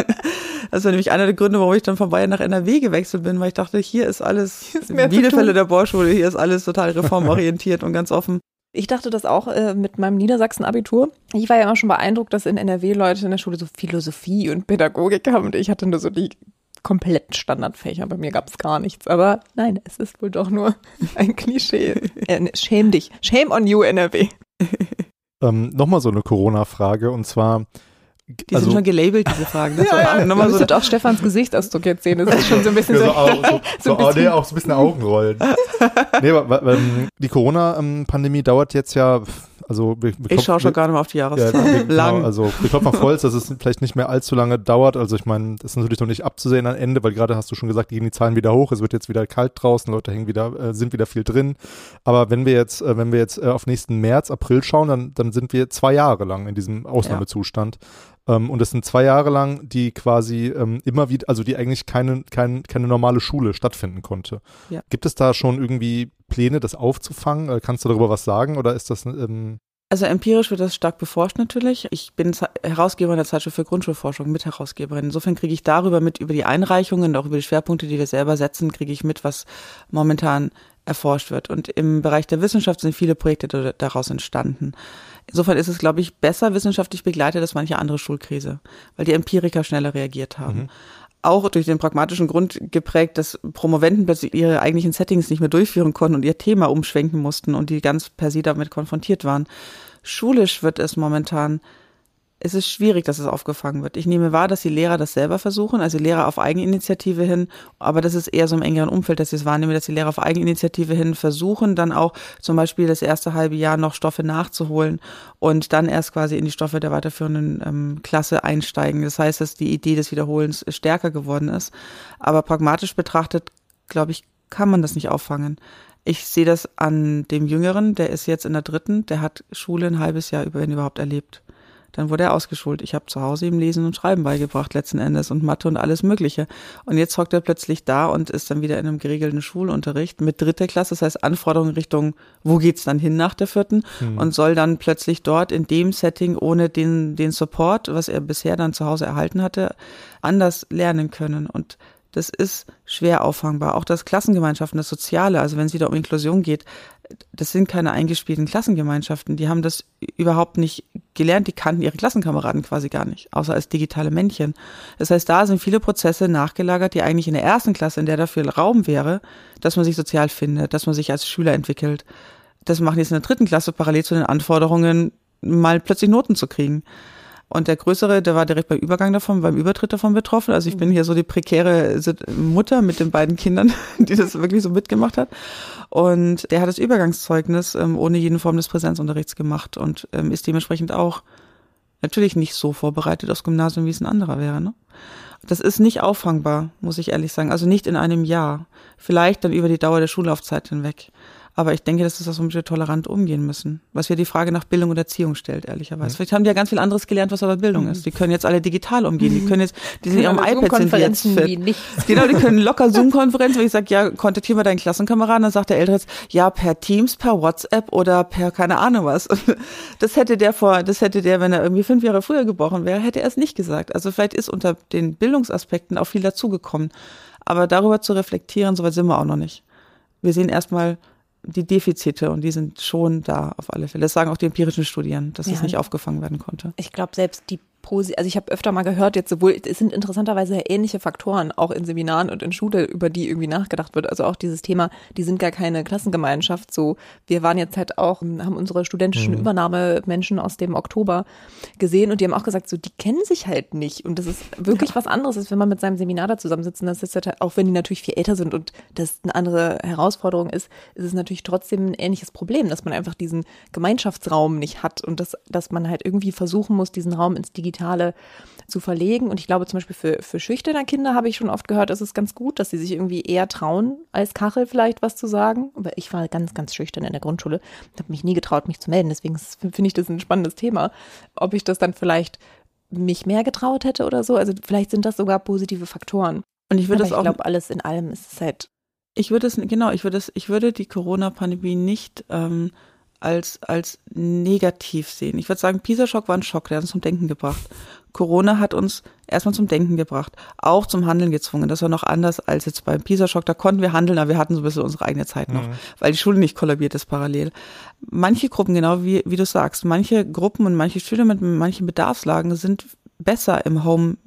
Das war nämlich einer der Gründe, warum ich dann von Bayern nach NRW gewechselt bin, weil ich dachte, hier ist alles Bielefeld der Bohrschule, hier ist alles total reformorientiert und ganz offen. Ich dachte das auch äh, mit meinem Niedersachsen-Abitur. Ich war ja immer schon beeindruckt, dass in NRW Leute in der Schule so Philosophie und Pädagogik haben und ich hatte nur so die kompletten Standardfächer. Bei mir gab es gar nichts. Aber nein, es ist wohl doch nur ein Klischee. Äh, ne, schäm dich. Shame on you, NRW. ähm, Nochmal so eine Corona-Frage und zwar. Die also, sind schon gelabelt, diese Fragen. Das ja, ja, nochmal so auch Stefans Gesichtsausdruck jetzt sehen. Das ist schon so ein bisschen ja, so, so, so, so, ein bisschen. Nee, auch so ein bisschen Augenrollen. nee, aber, ähm, die Corona-Pandemie dauert jetzt ja also wir, wir ich schaue schon gar nicht mehr auf die Jahreszeit. Ja, wir, Lang. Genau, also wir klopfen auf Holz, dass es vielleicht nicht mehr allzu lange dauert. Also ich meine, das ist natürlich noch nicht abzusehen am Ende, weil gerade hast du schon gesagt, gehen die Zahlen wieder hoch. Es wird jetzt wieder kalt draußen, Leute hängen wieder, äh, sind wieder viel drin. Aber wenn wir jetzt, äh, wenn wir jetzt äh, auf nächsten März, April schauen, dann, dann sind wir zwei Jahre lang in diesem Ausnahmezustand. Ähm, und das sind zwei Jahre lang, die quasi ähm, immer wieder, also die eigentlich keine, keine, keine normale Schule stattfinden konnte. Ja. Gibt es da schon irgendwie Pläne, das aufzufangen? Äh, kannst du darüber was sagen oder ist das ähm also empirisch wird das stark beforscht natürlich. Ich bin Herausgeberin der Zeitschrift für Grundschulforschung, Mitherausgeberin. Insofern kriege ich darüber mit, über die Einreichungen und auch über die Schwerpunkte, die wir selber setzen, kriege ich mit, was momentan erforscht wird. Und im Bereich der Wissenschaft sind viele Projekte daraus entstanden. Insofern ist es, glaube ich, besser wissenschaftlich begleitet als manche andere Schulkrise, weil die Empiriker schneller reagiert haben. Mhm auch durch den pragmatischen Grund geprägt, dass Promoventen plötzlich ihre eigentlichen Settings nicht mehr durchführen konnten und ihr Thema umschwenken mussten und die ganz per se damit konfrontiert waren. Schulisch wird es momentan es ist schwierig, dass es aufgefangen wird. Ich nehme wahr, dass die Lehrer das selber versuchen, also Lehrer auf Eigeninitiative hin, aber das ist eher so im engeren Umfeld, dass ich es wahrnehme, dass die Lehrer auf Eigeninitiative hin versuchen, dann auch zum Beispiel das erste halbe Jahr noch Stoffe nachzuholen und dann erst quasi in die Stoffe der weiterführenden ähm, Klasse einsteigen. Das heißt, dass die Idee des Wiederholens stärker geworden ist. Aber pragmatisch betrachtet, glaube ich, kann man das nicht auffangen. Ich sehe das an dem Jüngeren, der ist jetzt in der dritten, der hat Schule ein halbes Jahr über, wenn überhaupt erlebt. Dann wurde er ausgeschult. Ich habe zu Hause ihm Lesen und Schreiben beigebracht letzten Endes und Mathe und alles Mögliche. Und jetzt hockt er plötzlich da und ist dann wieder in einem geregelten Schulunterricht mit dritter Klasse, das heißt Anforderungen Richtung, wo geht's dann hin nach der vierten hm. und soll dann plötzlich dort in dem Setting ohne den, den Support, was er bisher dann zu Hause erhalten hatte, anders lernen können. Und das ist schwer auffangbar. Auch das Klassengemeinschaften, das Soziale, also wenn es wieder um Inklusion geht, das sind keine eingespielten Klassengemeinschaften. Die haben das überhaupt nicht gelernt. Die kannten ihre Klassenkameraden quasi gar nicht, außer als digitale Männchen. Das heißt, da sind viele Prozesse nachgelagert, die eigentlich in der ersten Klasse, in der dafür Raum wäre, dass man sich sozial findet, dass man sich als Schüler entwickelt. Das machen jetzt in der dritten Klasse parallel zu den Anforderungen, mal plötzlich Noten zu kriegen. Und der größere, der war direkt beim Übergang davon, beim Übertritt davon betroffen. Also ich bin hier so die prekäre Mutter mit den beiden Kindern, die das wirklich so mitgemacht hat. Und der hat das Übergangszeugnis ähm, ohne jeden Form des Präsenzunterrichts gemacht und ähm, ist dementsprechend auch natürlich nicht so vorbereitet aufs Gymnasium, wie es ein anderer wäre. Ne? Das ist nicht auffangbar, muss ich ehrlich sagen. Also nicht in einem Jahr. Vielleicht dann über die Dauer der Schullaufzeit hinweg. Aber ich denke, dass wir das wir tolerant umgehen müssen. Was ja die Frage nach Bildung und Erziehung stellt, ehrlicherweise. Mhm. Vielleicht haben die ja ganz viel anderes gelernt, was aber Bildung mhm. ist. Die können jetzt alle digital umgehen. Die können jetzt, die sind in ihrem iPad sind jetzt fit. Genau, die können locker Zoom-Konferenzen, wenn ich sage, ja, kontaktiere mal deinen Klassenkameraden, dann sagt der Ältere jetzt, ja, per Teams, per WhatsApp oder per keine Ahnung was. Das hätte der vor, das hätte der, wenn er irgendwie fünf Jahre früher geboren wäre, hätte er es nicht gesagt. Also vielleicht ist unter den Bildungsaspekten auch viel dazugekommen. Aber darüber zu reflektieren, soweit sind wir auch noch nicht. Wir sehen erstmal, die Defizite und die sind schon da auf alle Fälle. Das sagen auch die empirischen Studien, dass ja. es nicht aufgefangen werden konnte. Ich glaube, selbst die also ich habe öfter mal gehört, jetzt sowohl, es sind interessanterweise ähnliche Faktoren, auch in Seminaren und in Schule, über die irgendwie nachgedacht wird. Also auch dieses Thema, die sind gar keine Klassengemeinschaft. So, wir waren jetzt halt auch, haben unsere studentischen mhm. Übernahmemenschen aus dem Oktober gesehen und die haben auch gesagt, so, die kennen sich halt nicht. Und das ist wirklich ja. was anderes, als wenn man mit seinem Seminar da zusammensitzt. Das ist halt, auch wenn die natürlich viel älter sind und das eine andere Herausforderung ist, ist es natürlich trotzdem ein ähnliches Problem, dass man einfach diesen Gemeinschaftsraum nicht hat und dass, dass man halt irgendwie versuchen muss, diesen Raum ins Digitale Digitale zu verlegen. Und ich glaube zum Beispiel für, für schüchterne Kinder habe ich schon oft gehört, ist es ganz gut, dass sie sich irgendwie eher trauen, als Kachel vielleicht was zu sagen. Aber ich war ganz, ganz schüchtern in der Grundschule, habe mich nie getraut, mich zu melden. Deswegen finde ich das ein spannendes Thema. Ob ich das dann vielleicht mich mehr getraut hätte oder so. Also vielleicht sind das sogar positive Faktoren. Und ich würde das auch. Ich glaube, alles in allem ist es halt. Ich würde es, genau, ich würde es, ich würde die Corona-Pandemie nicht ähm, als, als negativ sehen. Ich würde sagen, Pisa-Schock war ein Schock, der hat uns zum Denken gebracht. Corona hat uns erstmal zum Denken gebracht, auch zum Handeln gezwungen. Das war noch anders als jetzt beim Pisa-Schock. Da konnten wir handeln, aber wir hatten so ein bisschen unsere eigene Zeit noch, mhm. weil die Schule nicht kollabiert ist parallel. Manche Gruppen, genau wie, wie du sagst, manche Gruppen und manche Schüler mit manchen Bedarfslagen sind besser im Home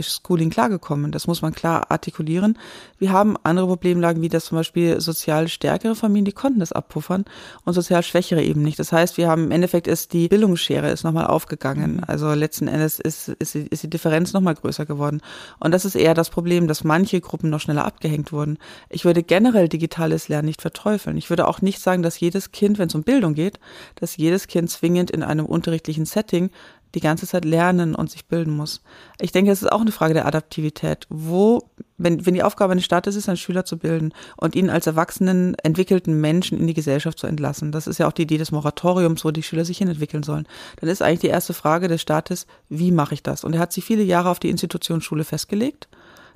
Schooling klargekommen. Das muss man klar artikulieren. Wir haben andere Problemlagen, wie das zum Beispiel sozial stärkere Familien, die konnten das abpuffern und sozial schwächere eben nicht. Das heißt, wir haben im Endeffekt ist die Bildungsschere ist nochmal aufgegangen. Mhm. Also letzten Endes ist, ist, ist die Differenz nochmal größer geworden. Und das ist eher das Problem, dass manche Gruppen noch schneller abgehängt wurden. Ich würde generell digitales Lernen nicht verteufeln. Ich würde auch nicht sagen, dass jedes Kind, wenn es um Bildung geht, dass jedes Kind zwingend in einem unterrichtlichen Setting die ganze Zeit lernen und sich bilden muss. Ich denke, es ist auch eine Frage der Adaptivität. Wo, wenn, wenn die Aufgabe eines Staates ist, einen Schüler zu bilden und ihn als erwachsenen, entwickelten Menschen in die Gesellschaft zu entlassen, das ist ja auch die Idee des Moratoriums, wo die Schüler sich hinentwickeln sollen, dann ist eigentlich die erste Frage des Staates, wie mache ich das? Und er hat sich viele Jahre auf die Institution Schule festgelegt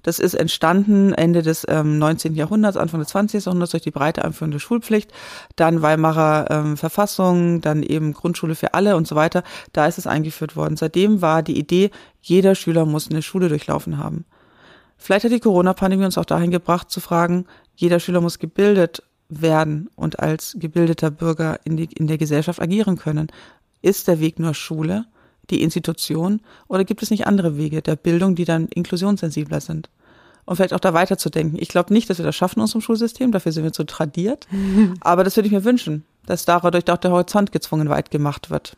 das ist entstanden Ende des ähm, 19. Jahrhunderts, Anfang des 20. Jahrhunderts durch die breite Einführung Schulpflicht, dann Weimarer ähm, Verfassung, dann eben Grundschule für alle und so weiter. Da ist es eingeführt worden. Seitdem war die Idee, jeder Schüler muss eine Schule durchlaufen haben. Vielleicht hat die Corona-Pandemie uns auch dahin gebracht zu fragen, jeder Schüler muss gebildet werden und als gebildeter Bürger in, die, in der Gesellschaft agieren können. Ist der Weg nur Schule? die Institution oder gibt es nicht andere Wege der Bildung, die dann inklusionssensibler sind? Und vielleicht auch da weiterzudenken. Ich glaube nicht, dass wir das schaffen in unserem Schulsystem, dafür sind wir zu tradiert. Aber das würde ich mir wünschen, dass dadurch auch der Horizont gezwungen weit gemacht wird.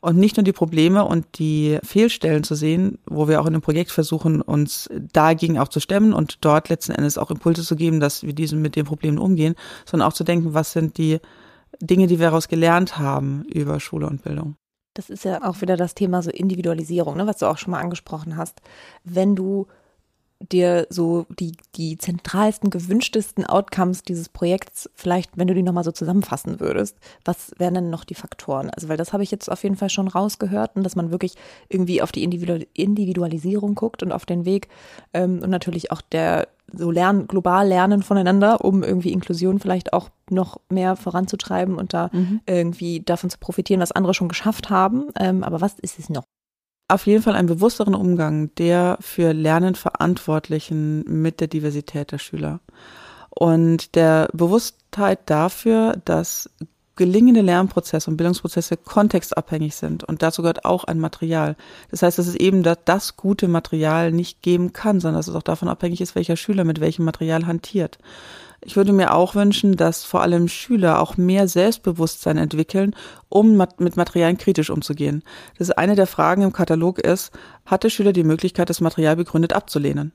Und nicht nur die Probleme und die Fehlstellen zu sehen, wo wir auch in dem Projekt versuchen, uns dagegen auch zu stemmen und dort letzten Endes auch Impulse zu geben, dass wir diesen mit den Problemen umgehen, sondern auch zu denken, was sind die Dinge, die wir daraus gelernt haben über Schule und Bildung. Das ist ja auch wieder das Thema so Individualisierung, ne, was du auch schon mal angesprochen hast. Wenn du dir so die, die zentralsten, gewünschtesten Outcomes dieses Projekts, vielleicht, wenn du die nochmal so zusammenfassen würdest, was wären denn noch die Faktoren? Also, weil das habe ich jetzt auf jeden Fall schon rausgehört und dass man wirklich irgendwie auf die Individualisierung guckt und auf den Weg ähm, und natürlich auch der so lernen, global lernen voneinander, um irgendwie Inklusion vielleicht auch noch mehr voranzutreiben und da mhm. irgendwie davon zu profitieren, was andere schon geschafft haben. Ähm, aber was ist es noch? Auf jeden Fall einen bewussteren Umgang der für Lernen Verantwortlichen mit der Diversität der Schüler. Und der Bewusstheit dafür, dass gelingende Lernprozesse und Bildungsprozesse kontextabhängig sind. Und dazu gehört auch ein Material. Das heißt, dass es eben das, das gute Material nicht geben kann, sondern dass es auch davon abhängig ist, welcher Schüler mit welchem Material hantiert. Ich würde mir auch wünschen, dass vor allem Schüler auch mehr Selbstbewusstsein entwickeln, um mit Materialien kritisch umzugehen. Das ist eine der Fragen im Katalog ist, hat der Schüler die Möglichkeit, das Material begründet abzulehnen?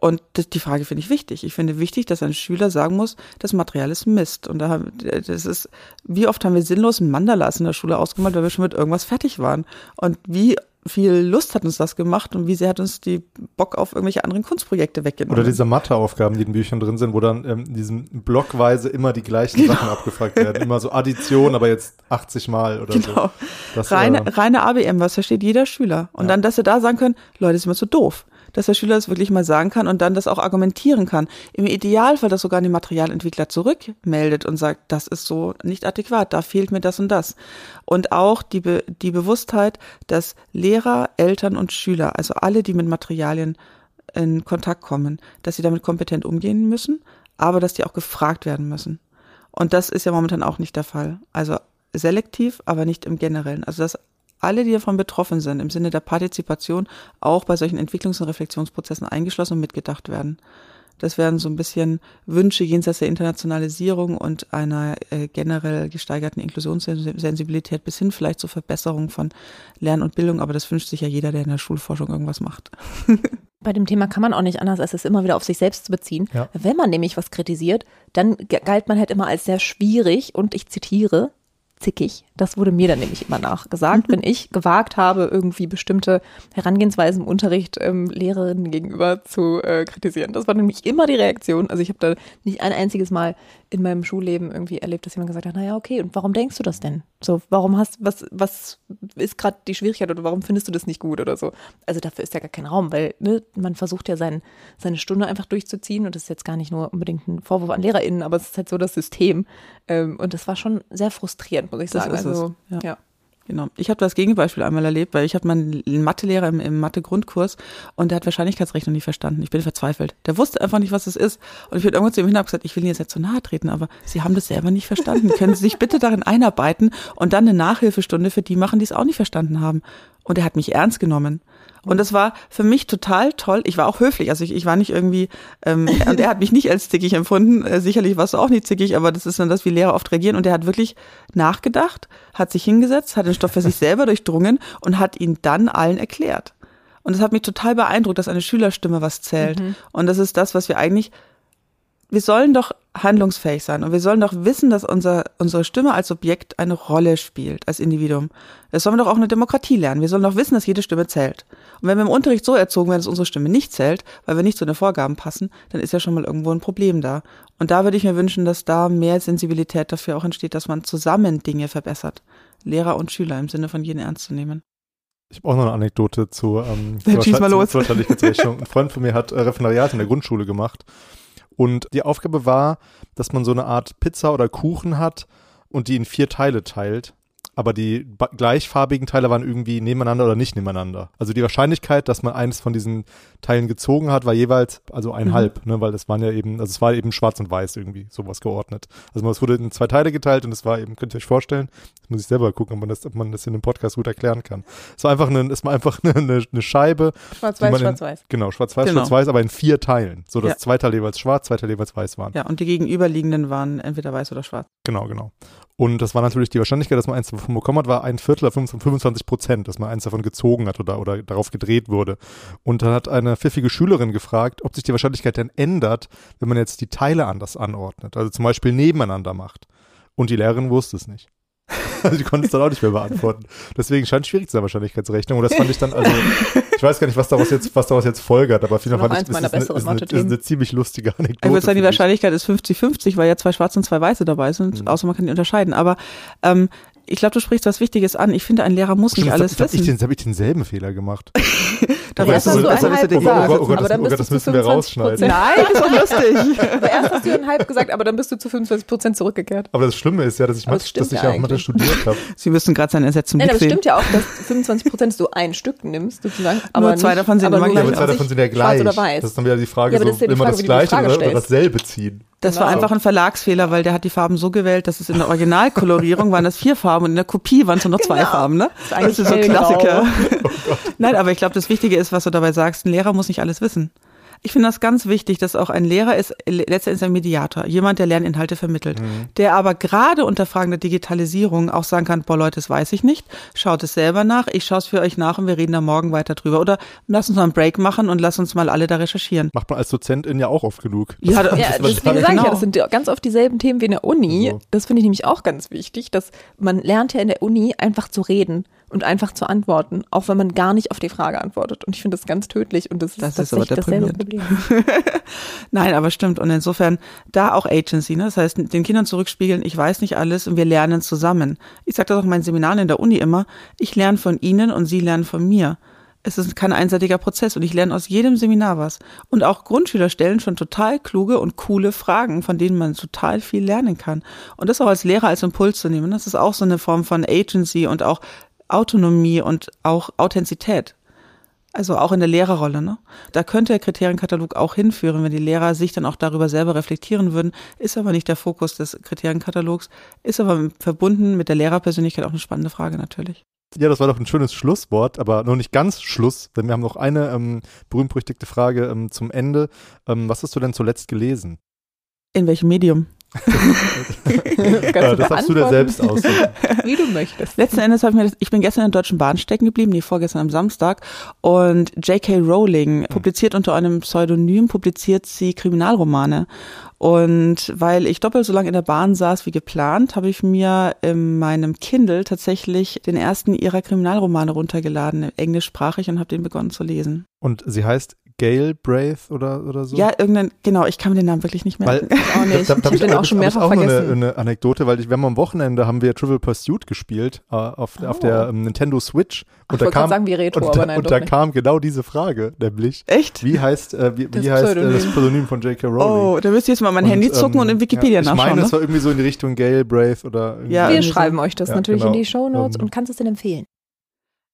Und die Frage finde ich wichtig. Ich finde wichtig, dass ein Schüler sagen muss, das Material ist Mist. Und da das ist, wie oft haben wir sinnlos Mandalas in der Schule ausgemalt, weil wir schon mit irgendwas fertig waren? Und wie viel Lust hat uns das gemacht und wie sehr hat uns die Bock auf irgendwelche anderen Kunstprojekte weggenommen. Oder diese Matheaufgaben, die in Büchern drin sind, wo dann ähm, in diesem Blockweise immer die gleichen genau. Sachen abgefragt werden. Immer so Addition, aber jetzt 80 Mal oder genau. so. Das, reine, äh, reine ABM, was versteht jeder Schüler. Und ja. dann, dass wir da sagen können, Leute, ist immer so doof dass der Schüler das wirklich mal sagen kann und dann das auch argumentieren kann. Im Idealfall, dass sogar den Materialentwickler zurückmeldet und sagt, das ist so nicht adäquat, da fehlt mir das und das. Und auch die, Be die Bewusstheit, dass Lehrer, Eltern und Schüler, also alle, die mit Materialien in Kontakt kommen, dass sie damit kompetent umgehen müssen, aber dass die auch gefragt werden müssen. Und das ist ja momentan auch nicht der Fall. Also selektiv, aber nicht im Generellen. Also dass alle, die davon betroffen sind, im Sinne der Partizipation auch bei solchen Entwicklungs- und Reflexionsprozessen eingeschlossen und mitgedacht werden. Das wären so ein bisschen Wünsche jenseits der Internationalisierung und einer äh, generell gesteigerten Inklusionssensibilität bis hin vielleicht zur Verbesserung von Lern und Bildung. Aber das wünscht sich ja jeder, der in der Schulforschung irgendwas macht. Bei dem Thema kann man auch nicht anders, als es immer wieder auf sich selbst zu beziehen. Ja. Wenn man nämlich was kritisiert, dann galt man halt immer als sehr schwierig und ich zitiere, zickig. Das wurde mir dann nämlich immer nachgesagt, wenn ich gewagt habe, irgendwie bestimmte Herangehensweisen im Unterricht ähm, Lehrerinnen gegenüber zu äh, kritisieren. Das war nämlich immer die Reaktion. Also ich habe da nicht ein einziges Mal in meinem Schulleben irgendwie erlebt, dass jemand gesagt hat, naja, okay, und warum denkst du das denn? So, warum hast, was, was ist gerade die Schwierigkeit oder warum findest du das nicht gut oder so? Also dafür ist ja gar kein Raum, weil ne, man versucht ja sein, seine Stunde einfach durchzuziehen und das ist jetzt gar nicht nur unbedingt ein Vorwurf an LehrerInnen, aber es ist halt so das System. Ähm, und das war schon sehr frustrierend, muss ich sagen. also, ja. ja. Genau. Ich habe das Gegenbeispiel einmal erlebt, weil ich hatte meinen Mathelehrer im, im Mathe-Grundkurs und der hat Wahrscheinlichkeitsrechnung nicht verstanden. Ich bin verzweifelt. Der wusste einfach nicht, was es ist. Und ich bin irgendwann zu ihm hin und gesagt, ich will Ihnen jetzt nicht zu nahe treten, aber Sie haben das selber nicht verstanden. Können Sie sich bitte darin einarbeiten und dann eine Nachhilfestunde für die machen, die es auch nicht verstanden haben? Und er hat mich ernst genommen. Und das war für mich total toll. Ich war auch höflich, also ich, ich war nicht irgendwie, ähm, und er hat mich nicht als zickig empfunden. Äh, sicherlich warst du auch nicht zickig, aber das ist dann das, wie Lehrer oft reagieren. Und er hat wirklich nachgedacht, hat sich hingesetzt, hat den Stoff für sich selber durchdrungen und hat ihn dann allen erklärt. Und das hat mich total beeindruckt, dass eine Schülerstimme was zählt. Mhm. Und das ist das, was wir eigentlich wir sollen doch handlungsfähig sein und wir sollen doch wissen, dass unser, unsere Stimme als Objekt eine Rolle spielt, als Individuum. Das sollen wir doch auch eine Demokratie lernen. Wir sollen doch wissen, dass jede Stimme zählt. Und wenn wir im Unterricht so erzogen werden, dass unsere Stimme nicht zählt, weil wir nicht zu den Vorgaben passen, dann ist ja schon mal irgendwo ein Problem da. Und da würde ich mir wünschen, dass da mehr Sensibilität dafür auch entsteht, dass man zusammen Dinge verbessert. Lehrer und Schüler im Sinne von jeden ernst zu nehmen. Ich habe auch noch eine Anekdote zu, ähm, zur, mal los. Ein Freund von mir hat äh, Referendariat in der Grundschule gemacht und die Aufgabe war, dass man so eine Art Pizza oder Kuchen hat und die in vier Teile teilt aber die gleichfarbigen Teile waren irgendwie nebeneinander oder nicht nebeneinander. Also die Wahrscheinlichkeit, dass man eines von diesen Teilen gezogen hat, war jeweils also ein mhm. halb, ne, weil es waren ja eben, also es war eben schwarz und weiß irgendwie sowas geordnet. Also es wurde in zwei Teile geteilt und es war eben, könnt ihr euch vorstellen, das muss ich selber gucken, ob man das, ob man das in dem Podcast gut erklären kann. Es war einfach eine, es war einfach eine, eine, eine Scheibe. Schwarz-weiß, schwarz-weiß. Genau, schwarz-weiß, genau. schwarz-weiß, aber in vier Teilen, so dass ja. zwei Teile jeweils schwarz, zwei Teile jeweils weiß waren. Ja, und die gegenüberliegenden waren entweder weiß oder schwarz. Genau, genau. Und das war natürlich die Wahrscheinlichkeit, dass man eins davon bekommen hat, war ein Viertel oder 25 Prozent, dass man eins davon gezogen hat oder, oder darauf gedreht wurde. Und dann hat eine pfiffige Schülerin gefragt, ob sich die Wahrscheinlichkeit denn ändert, wenn man jetzt die Teile anders anordnet, also zum Beispiel nebeneinander macht. Und die Lehrerin wusste es nicht. Also die konnte es dann auch nicht mehr beantworten. Deswegen scheint es schwierig zu sein, Wahrscheinlichkeitsrechnung. Und das fand ich dann, also, ich weiß gar nicht, was daraus jetzt, was daraus jetzt folgert, aber auf jeden Fall fand ich, ist, ist, ist, eine, ist eine ziemlich lustige Anekdote. Ich würde sagen, die Wahrscheinlichkeit ist 50-50, weil ja zwei schwarze und zwei weiße dabei sind, mhm. außer man kann die unterscheiden. Aber ähm, Ich glaube, du sprichst was Wichtiges an. Ich finde, ein Lehrer muss nicht alles hab, hab wissen. Ich den, habe ich denselben Fehler gemacht. Da Aber erst du, hast du wisst ihr gesagt, aber dann das- bist das du müssen zu wir 25 rausschneiden. Nein, das ist lustig. Aber erst hast du einen halb gesagt, aber dann bist du zu 25 Prozent zurückgekehrt. Aber das Schlimme ist ja, dass ich, Mathe, dass ich ja auch Mathe studiert habe. Sie müssen gerade seine Ersetzung Nein, aber es stimmt ja auch, dass 25 Prozent du ein Stück nimmst, sozusagen. Aber zwei davon sind immer nur gleich. Zwei davon sind ja gleich. Das ist dann wieder die Frage, so, Frage, das Gleiche oder, dasselbe ziehen? Das war Genau. einfach ein Verlagsfehler, weil der hat die Farben so gewählt, dass es in der Originalkolorierung waren das vier Farben und in der Kopie waren es nur noch zwei Genau. Farben, ne? Das ist eigentlich so ein. Klassiker. Nein, aber ich glaube, das Wichtige ist, was du dabei sagst, ein Lehrer muss nicht alles wissen. Ich finde das ganz wichtig, dass auch ein Lehrer ist letztendlich ein Mediator, jemand, der Lerninhalte vermittelt, der aber gerade unter Fragen der Digitalisierung auch sagen kann, boah Leute, das weiß ich nicht, schaut es selber nach, ich schaue es für euch nach und wir reden da morgen weiter drüber. Oder lass uns mal einen Break machen und lass uns mal alle da recherchieren. Macht man als Dozentin ja auch oft genug. Ja, Das- Ja, das- deswegen was- sage ich ja, genau. das sind ja ganz oft dieselben Themen wie in der Uni. So. Das finde ich nämlich auch ganz wichtig, dass man lernt ja in der Uni einfach zu reden und einfach zu antworten, auch wenn man gar nicht auf die Frage antwortet. Und ich finde das ganz tödlich und das ist Das ist aber tatsächlich dasselbe. Problem. Nein, aber stimmt. Und insofern da auch Agency, ne? Das heißt, den Kindern zurückspiegeln, ich weiß nicht alles und wir lernen zusammen. Ich sage das auch in meinen Seminaren in der Uni immer, ich lerne von Ihnen und Sie lernen von mir. Es ist kein einseitiger Prozess und ich lerne aus jedem Seminar was. Und auch Grundschüler stellen schon total kluge und coole Fragen, von denen man total viel lernen kann. Und das auch als Lehrer als Impuls zu nehmen, das ist auch so eine Form von Agency und auch Autonomie und auch Authentizität. Also auch in der Lehrerrolle, ne? Da könnte der Kriterienkatalog auch hinführen, wenn die Lehrer sich dann auch darüber selber reflektieren würden, ist aber nicht der Fokus des Kriterienkatalogs, ist aber verbunden mit der Lehrerpersönlichkeit auch eine spannende Frage natürlich. Ja, das war doch ein schönes Schlusswort, aber noch nicht ganz Schluss, denn wir haben noch eine ähm, berühmt-berüchtigte Frage ähm, zum Ende. Ähm, was hast du denn zuletzt gelesen? In welchem Medium? Kannst du das darfst du dir selbst aussuchen. Wie du möchtest. Letzten Endes habe ich mir, das, ich bin gestern in der Deutschen Bahn stecken geblieben, nee, vorgestern am Samstag, und J.K. Rowling publiziert unter einem Pseudonym, publiziert sie Kriminalromane. Und weil ich doppelt so lange in der Bahn saß wie geplant, habe ich mir in meinem Kindle tatsächlich den ersten ihrer Kriminalromane runtergeladen, englischsprachig, und habe den begonnen zu lesen. Und sie heißt Gail Braith oder, oder so? Ja, irgendein, genau, ich kann mir den Namen wirklich nicht Weil, merken. auch nicht. Da, da, Ich hab den auch schon mehrfach auch noch eine, vergessen. eine Anekdote, weil ich, wir haben am Wochenende haben wir Trivial Pursuit gespielt äh, auf, auf der ähm, Nintendo Switch Ach, und ich da wollte kam gerade sagen, wie Retro, und, aber da- nein, und da nicht. kam genau diese Frage, nämlich Echt? wie heißt äh, wie, Das wie heißt äh, Pseudonym. das Pseudonym von J.K. Rowling? Oh, da müsst ihr jetzt mal mein Handy zucken und in Wikipedia ähm, ja, ich nachschauen. meine, es ne? war irgendwie so in die Richtung Gail Braith oder irgendwie Ja, Wir so. schreiben euch das Ja, natürlich genau. in die Shownotes Ähm, und kannst es denn empfehlen.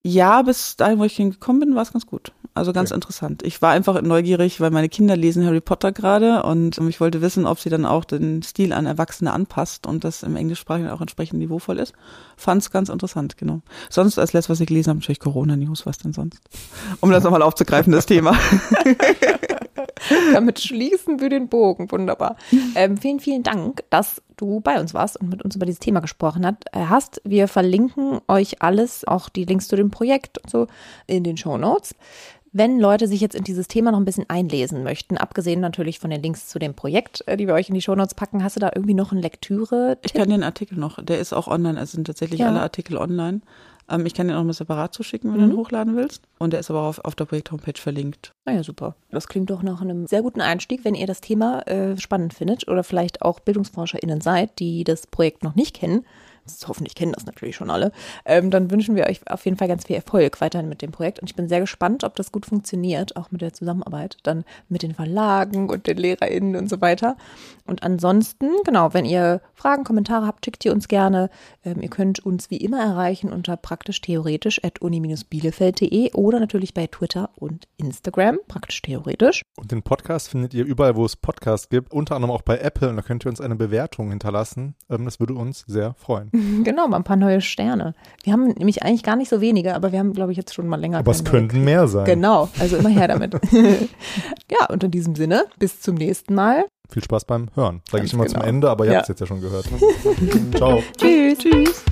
Ja, bis dahin, wo ich hingekommen bin, war es ganz gut. Also ganz Okay. interessant. Ich war einfach neugierig, weil meine Kinder lesen Harry Potter gerade und ich wollte wissen, ob sie dann auch den Stil an Erwachsene anpasst und das im Englischsprachigen auch entsprechend niveauvoll ist. Fand's ganz interessant, genau. Sonst als letztes, was ich gelesen habe, natürlich Corona-News, was denn sonst? Um das nochmal aufzugreifen, das Thema. Damit schließen wir den Bogen. Wunderbar. Ähm, vielen, vielen Dank, dass du bei uns warst und mit uns über dieses Thema gesprochen hat, äh, hast. Wir verlinken euch alles, auch die Links zu dem Projekt und so, in den Show Notes. Wenn Leute sich jetzt in dieses Thema noch ein bisschen einlesen möchten, abgesehen natürlich von den Links zu dem Projekt, äh, die wir euch in die Show Notes packen, hast du da irgendwie noch einen Lektüre? Ich kann den Artikel noch, der ist auch online, also sind tatsächlich Ja. alle Artikel online. Ähm, ich kann den auch mal separat zuschicken, wenn du Mhm. ihn hochladen willst. Und der ist aber auch auf, auf der Projekt-Homepage verlinkt. Naja, super. Das klingt doch nach einem sehr guten Einstieg, wenn ihr das Thema äh, spannend findet oder vielleicht auch BildungsforscherInnen seid, die das Projekt noch nicht kennen. Hoffentlich kennen das natürlich schon alle. Ähm, dann wünschen wir euch auf jeden Fall ganz viel Erfolg weiterhin mit dem Projekt. Und ich bin sehr gespannt, ob das gut funktioniert, auch mit der Zusammenarbeit, dann mit den Verlagen und den LehrerInnen und so weiter. Und ansonsten, genau, wenn ihr Fragen, Kommentare habt, schickt ihr uns gerne. Ähm, ihr könnt uns wie immer erreichen unter praktisch-theoretisch at uni-bielefeld.de oder natürlich bei Twitter und Instagram, praktisch-theoretisch. Und den Podcast findet ihr überall, wo es Podcasts gibt, unter anderem auch bei Apple und da könnt ihr uns eine Bewertung hinterlassen. Ähm, das würde uns sehr freuen. Genau, mal ein paar neue Sterne. Wir haben nämlich eigentlich gar nicht so wenige, aber wir haben, glaube ich, jetzt schon mal länger. Aber es könnten mehr sein. Genau, also immer her damit. ja, und in diesem Sinne, bis zum nächsten Mal. Viel Spaß beim Hören. Sage ich immer genau. zum Ende, aber ihr Ja. habt es jetzt ja schon gehört. Ciao. Tschüss. Tschüss.